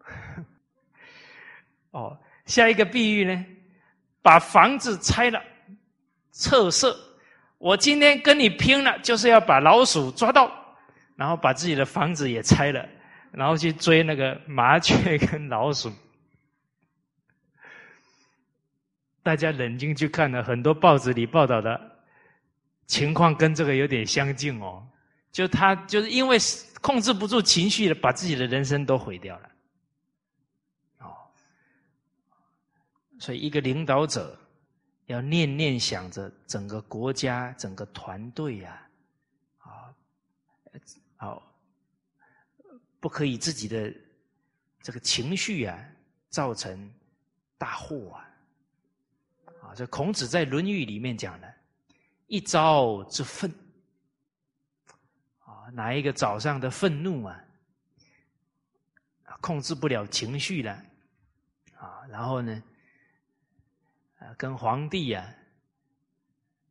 哦，下一个比喻呢，把房子拆了，测色。我今天跟你拼了，就是要把老鼠抓到，然后把自己的房子也拆了，然后去追那个麻雀跟老鼠。大家冷静去看了，很多报纸里报道的情况跟这个有点相近哦。就他就是因为控制不住情绪了，把自己的人生都毁掉了。哦，所以一个领导者。要念念想着整个国家、整个团队呀，啊，好，不可以自己的这个情绪啊造成大祸啊！啊，这孔子在《论语》里面讲的“一朝之愤”，啊，哪一个早上的愤怒啊，控制不了情绪了，啊，然后呢？啊，跟皇帝呀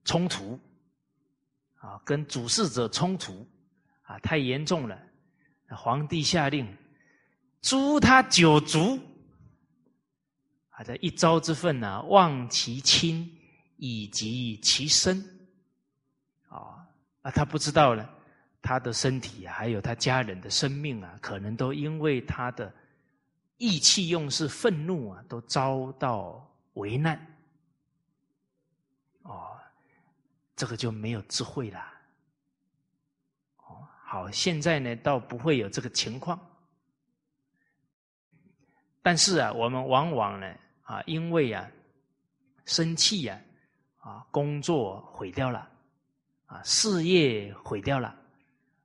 冲突，啊，跟主事者冲突，啊，太严重了。皇帝下令诛他九族，啊，这一朝之愤呢，忘其亲以及其身，啊，啊，他不知道了，他的身体还有他家人的生命啊，可能都因为他的意气用事、愤怒啊，都遭到危难。哦，这个就没有智慧了。好，现在呢倒不会有这个情况，但是啊，我们往往呢啊，因为啊生气呀，啊工作毁掉了，啊事业毁掉了，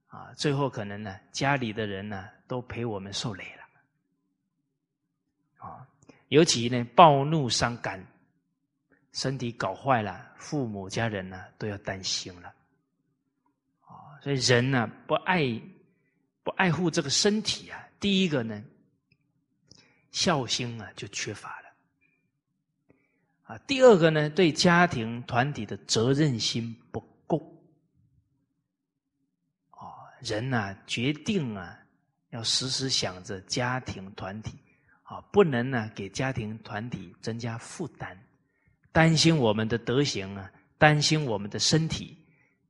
啊最后可能呢家里的人呢都陪我们受累了，啊尤其呢暴怒伤肝。身体搞坏了，父母家人呢都要担心了，所以人呢不爱不爱护这个身体啊，第一个呢孝心啊就缺乏了，啊，第二个呢对家庭团体的责任心不够，啊，人呢决定啊要时时想着家庭团体，啊，不能呢给家庭团体增加负担。担心我们的德行啊，担心我们的身体，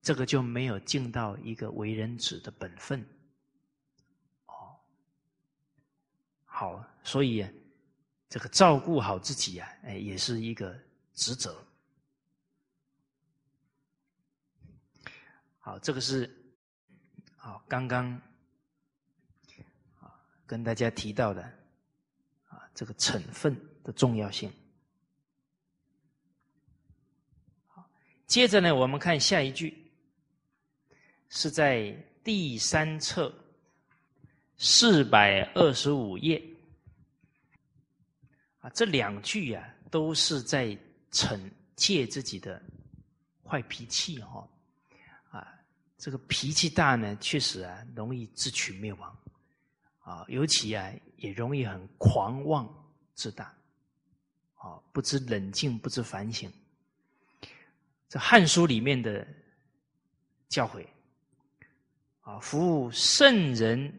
这个就没有尽到一个为人子的本分。哦，好，所以这个照顾好自己啊，哎，也是一个职责。好，这个是好刚刚跟大家提到的啊这个成分的重要性。接着呢，我们看下一句，是在第三册四百二十五页啊。这两句啊，都是在惩戒自己的坏脾气哈啊。这个脾气大呢，确实啊，容易自取灭亡啊。尤其啊，也容易很狂妄自大啊，不知冷静，不知反省。这《汉书》里面的教诲啊，夫圣人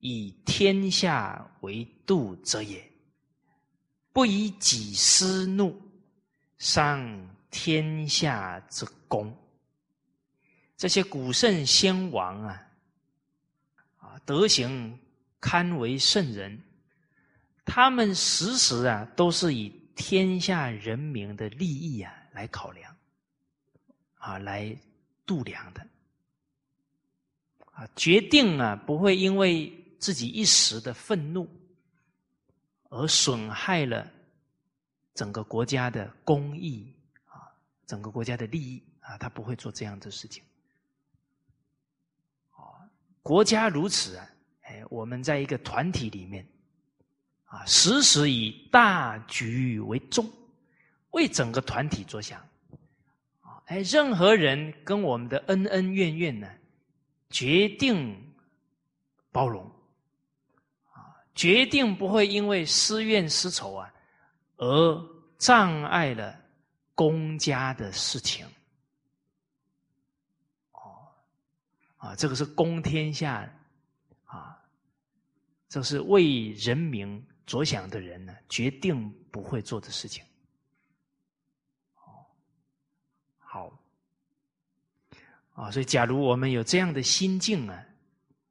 以天下为度者也，不以己私怒伤天下之功。这些古圣先王啊，啊，德行堪为圣人，他们时时啊，都是以天下人民的利益啊来考量。啊，来度量的啊，决定啊，不会因为自己一时的愤怒而损害了整个国家的公益啊，整个国家的利益啊，他不会做这样的事情。啊，国家如此啊，哎，我们在一个团体里面啊，时时以大局为重，为整个团体着想。哎，任何人跟我们的恩恩怨怨呢，决定包容，啊，决定不会因为私怨私仇啊，而障碍了公家的事情。哦，啊，这个是公天下，啊，这是为人民着想的人呢，决定不会做的事情。啊，所以假如我们有这样的心境啊，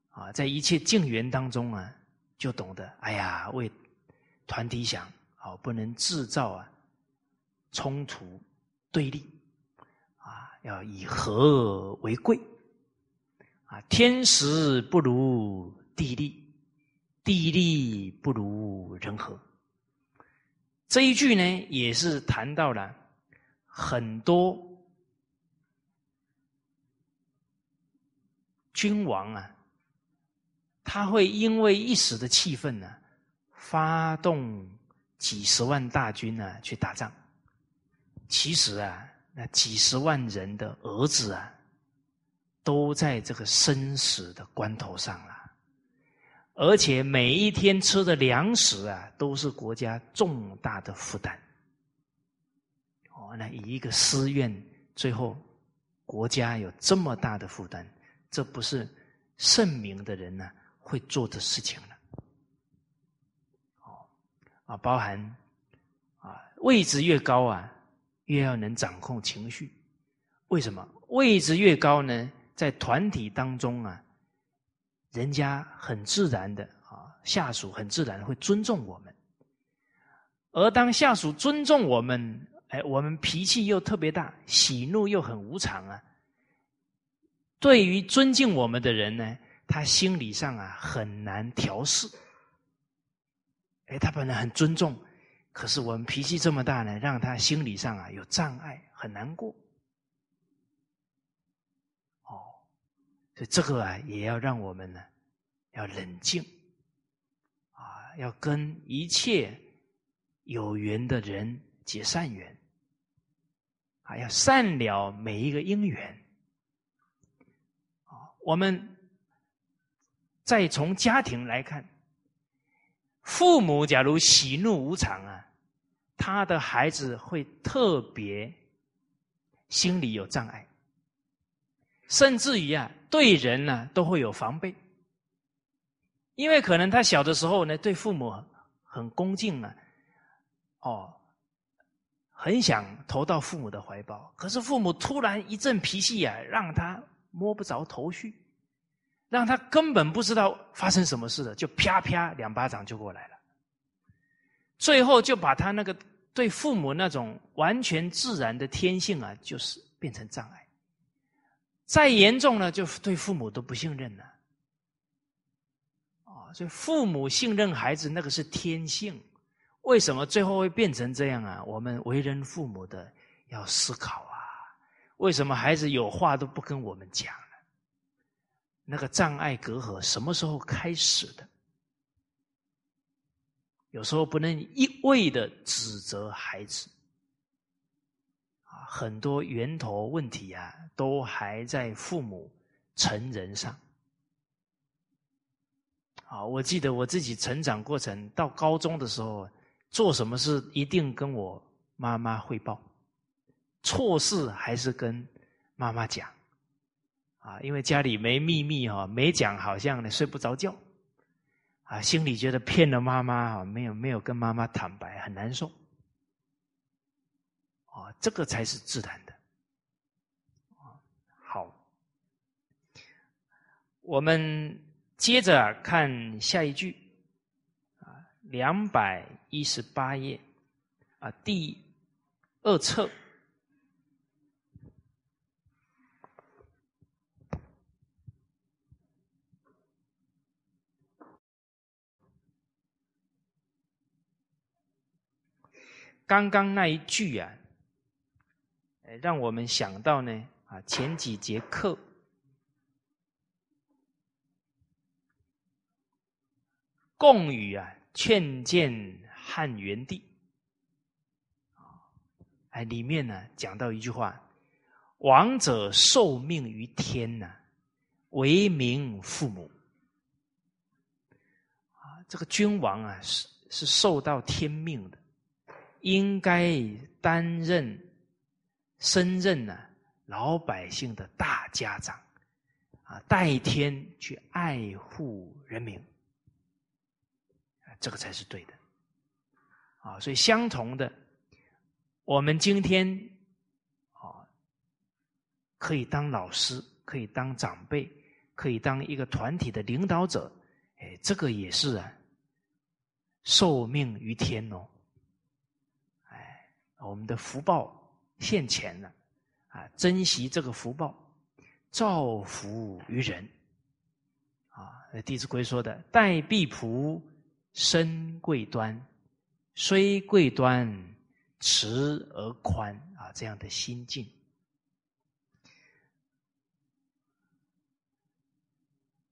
啊，在一切境缘当中啊，就懂得，哎呀，为团体想，好，不能制造啊冲突对立，啊，要以和为贵，啊，天时不如地利，地利不如人和。这一句呢，也是谈到了很多。君王啊，他会因为一时的气愤呢，发动几十万大军呢去打仗。其实啊，那几十万人的儿子啊，都在这个生死的关头上了。而且每一天吃的粮食啊，都是国家重大的负担。哦，那以一个私怨，最后国家有这么大的负担。这不是圣明的人呢会做的事情了。哦，啊，包含啊，位置越高啊，越要能掌控情绪。为什么？位置越高呢？在团体当中啊，人家很自然的啊，下属很自然会尊重我们。而当下属尊重我们，哎，我们脾气又特别大，喜怒又很无常啊。对于尊敬我们的人呢，他心理上啊很难调试。哎，他本来很尊重，可是我们脾气这么大呢，让他心理上啊有障碍，很难过。哦，所以这个啊也要让我们呢要冷静，啊，要跟一切有缘的人结善缘，啊，要善了每一个因缘。我们再从家庭来看，父母假如喜怒无常啊，他的孩子会特别心里有障碍，甚至于啊，对人呢都会有防备，因为可能他小的时候呢对父母很恭敬啊，哦，很想投到父母的怀抱，可是父母突然一阵脾气啊，让他。摸不着头绪，让他根本不知道发生什么事了，就啪啪两巴掌就过来了。最后就把他那个对父母那种完全自然的天性啊，就是变成障碍。再严重了，就对父母都不信任了。啊，所以父母信任孩子那个是天性，为什么最后会变成这样啊？我们为人父母的要思考啊。为什么孩子有话都不跟我们讲呢？那个障碍隔阂什么时候开始的？有时候不能一味的指责孩子，啊，很多源头问题啊，都还在父母成人上。啊，我记得我自己成长过程，到高中的时候，做什么事一定跟我妈妈汇报。错事还是跟妈妈讲，啊，因为家里没秘密哈，没讲好像呢睡不着觉，啊，心里觉得骗了妈妈啊，没有没有跟妈妈坦白，很难受，啊，这个才是自然的，好，我们接着看下一句，啊，两百一十八页，啊，第二册。刚刚那一句啊，让我们想到呢啊，前几节课，贡语啊，劝谏汉元帝，哎，里面呢讲到一句话：王者受命于天呐，为民父母。啊，这个君王啊是是受到天命的。应该担任、升任呢老百姓的大家长，啊，代天去爱护人民，这个才是对的，啊，所以相同的，我们今天啊可以当老师，可以当长辈，可以当一个团体的领导者，哎，这个也是啊，受命于天哦。我们的福报现前了，啊，珍惜这个福报，造福于人。啊，《弟子规》说的“待婢仆，身贵端，虽贵端，慈而宽”啊，这样的心境。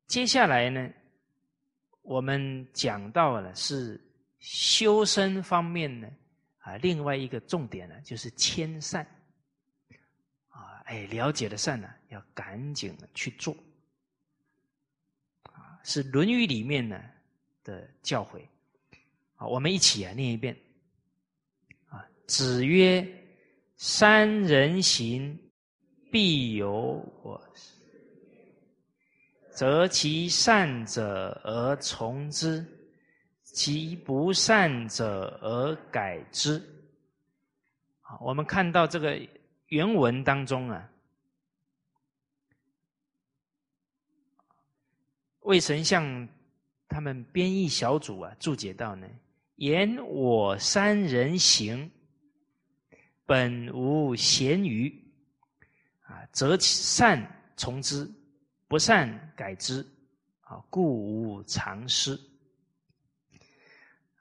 接下来呢，我们讲到了是修身方面呢，啊，另外一个重点呢，就是谦善。啊，哎，了解的善呢，要赶紧去做。啊，是《论语》里面呢的教诲。好，我们一起啊念一遍。啊，子曰：“三人行，必有我。”择其善者而从之，其不善者而改之。好，我们看到这个原文当中啊，魏丞相他们编译小组啊注解到呢：言我三人行，本无贤愚啊，择其善从之。不善改之，啊，故无常失。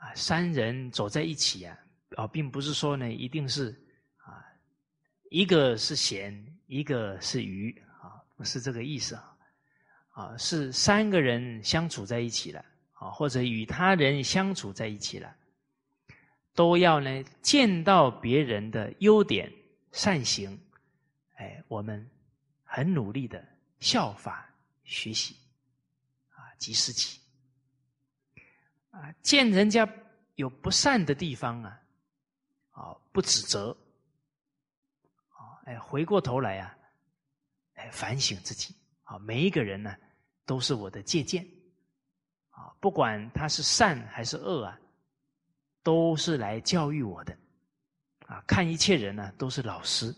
啊，三人走在一起啊，啊，并不是说呢，一定是啊，一个是贤，一个是愚，啊，不是这个意思啊，啊，是三个人相处在一起了，啊，或者与他人相处在一起了，都要呢见到别人的优点善行，哎，我们很努力的。效法学习，啊，即时起，啊，见人家有不善的地方啊，啊，不指责，啊，哎，回过头来啊，哎，反省自己，啊，每一个人呢，都是我的借鉴，啊，不管他是善还是恶啊，都是来教育我的，啊，看一切人呢，都是老师，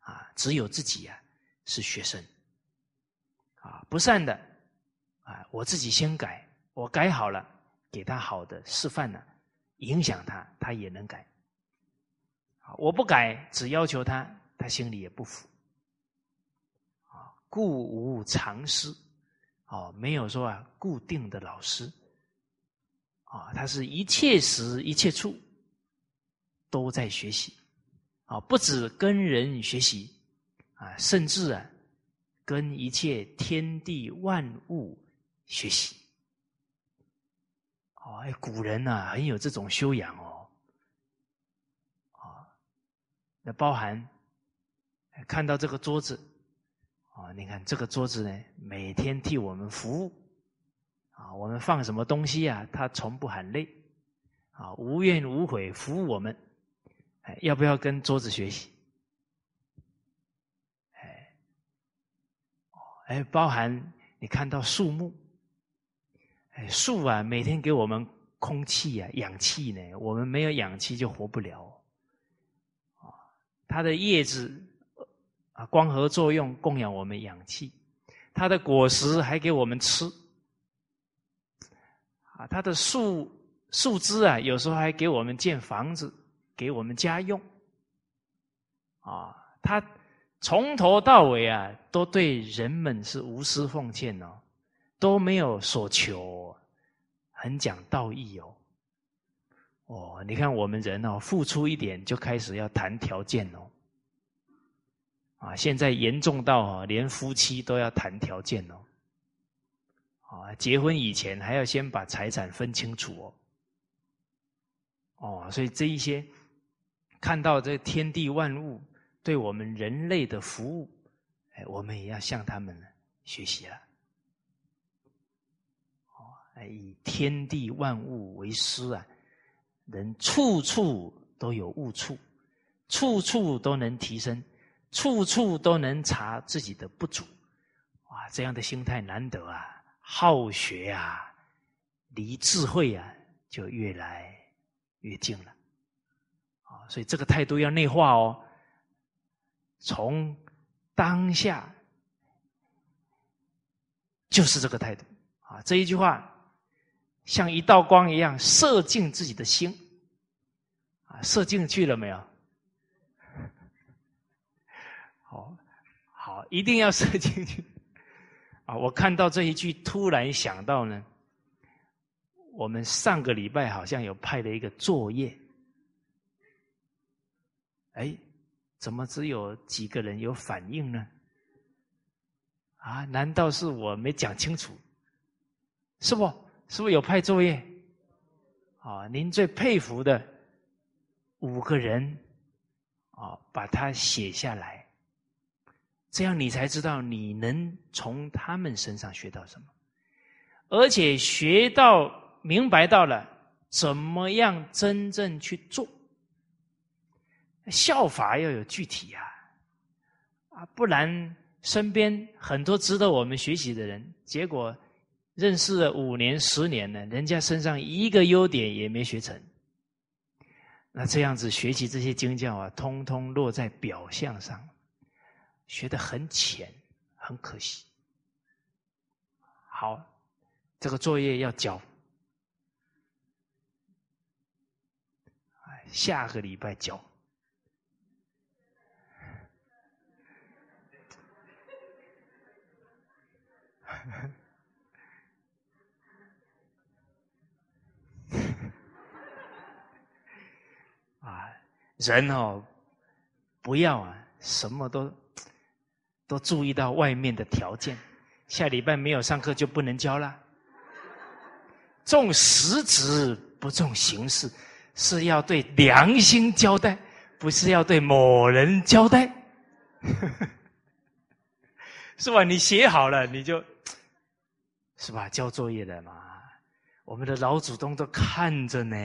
啊，只有自己啊，是学生。啊，不善的，啊，我自己先改，我改好了，给他好的示范呢，影响他，他也能改。我不改，只要求他，他心里也不服。啊，故无常师，哦，没有说啊固定的老师，啊，他是一切时一切处都在学习，啊，不止跟人学习，啊，甚至啊。跟一切天地万物学习，哦，哎，古人呐很有这种修养哦，啊，那包含看到这个桌子，啊，你看这个桌子呢，每天替我们服务，啊，我们放什么东西啊，他从不喊累，啊，无怨无悔服务我们，哎，要不要跟桌子学习？哎哎，包含你看到树木，哎，树啊，每天给我们空气啊，氧气呢。我们没有氧气就活不了。啊，它的叶子啊，光合作用供养我们氧气，它的果实还给我们吃。啊，它的树树枝啊，有时候还给我们建房子，给我们家用。啊，它。从头到尾啊，都对人们是无私奉献哦，都没有所求，很讲道义哦。哦，你看我们人哦，付出一点就开始要谈条件哦。啊，现在严重到啊，连夫妻都要谈条件哦。啊，结婚以前还要先把财产分清楚哦。哦，所以这一些看到这天地万物。对我们人类的服务，哎，我们也要向他们学习了。哦，以天地万物为师啊，人处处都有误处，处处都能提升，处处都能查自己的不足。哇，这样的心态难得啊！好学啊，离智慧啊，就越来越近了。啊，所以这个态度要内化哦。从当下就是这个态度啊！这一句话像一道光一样射进自己的心啊，射进去了没有？好，好，一定要射进去啊！我看到这一句，突然想到呢，我们上个礼拜好像有派了一个作业，哎，怎么只有几个人有反应呢？啊？难道是我没讲清楚？是不？是不是有派作业？啊，您最佩服的五个人，啊，把它写下来，这样你才知道你能从他们身上学到什么，而且学到明白到了怎么样真正去做。效法要有具体呀，啊，不然。身边很多值得我们学习的人，结果认识了五年、十年了，人家身上一个优点也没学成。那这样子学习这些经教啊，通通落在表象上，学的很浅，很可惜。好，这个作业要交，下个礼拜交。啊，人哦，不要啊，什么都都注意到外面的条件。下礼拜没有上课就不能教了。重实质不重形式，是要对良心交代，不是要对某人交代。是吧？你写好了，你就。是吧？交作业的嘛，我们的老祖宗都看着呢。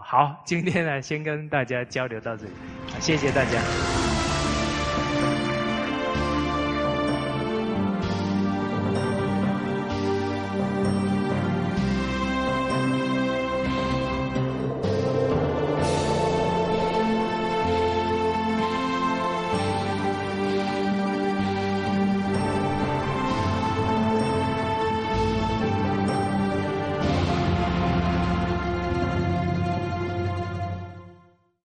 好，今天呢，先跟大家交流到这里，谢谢大家。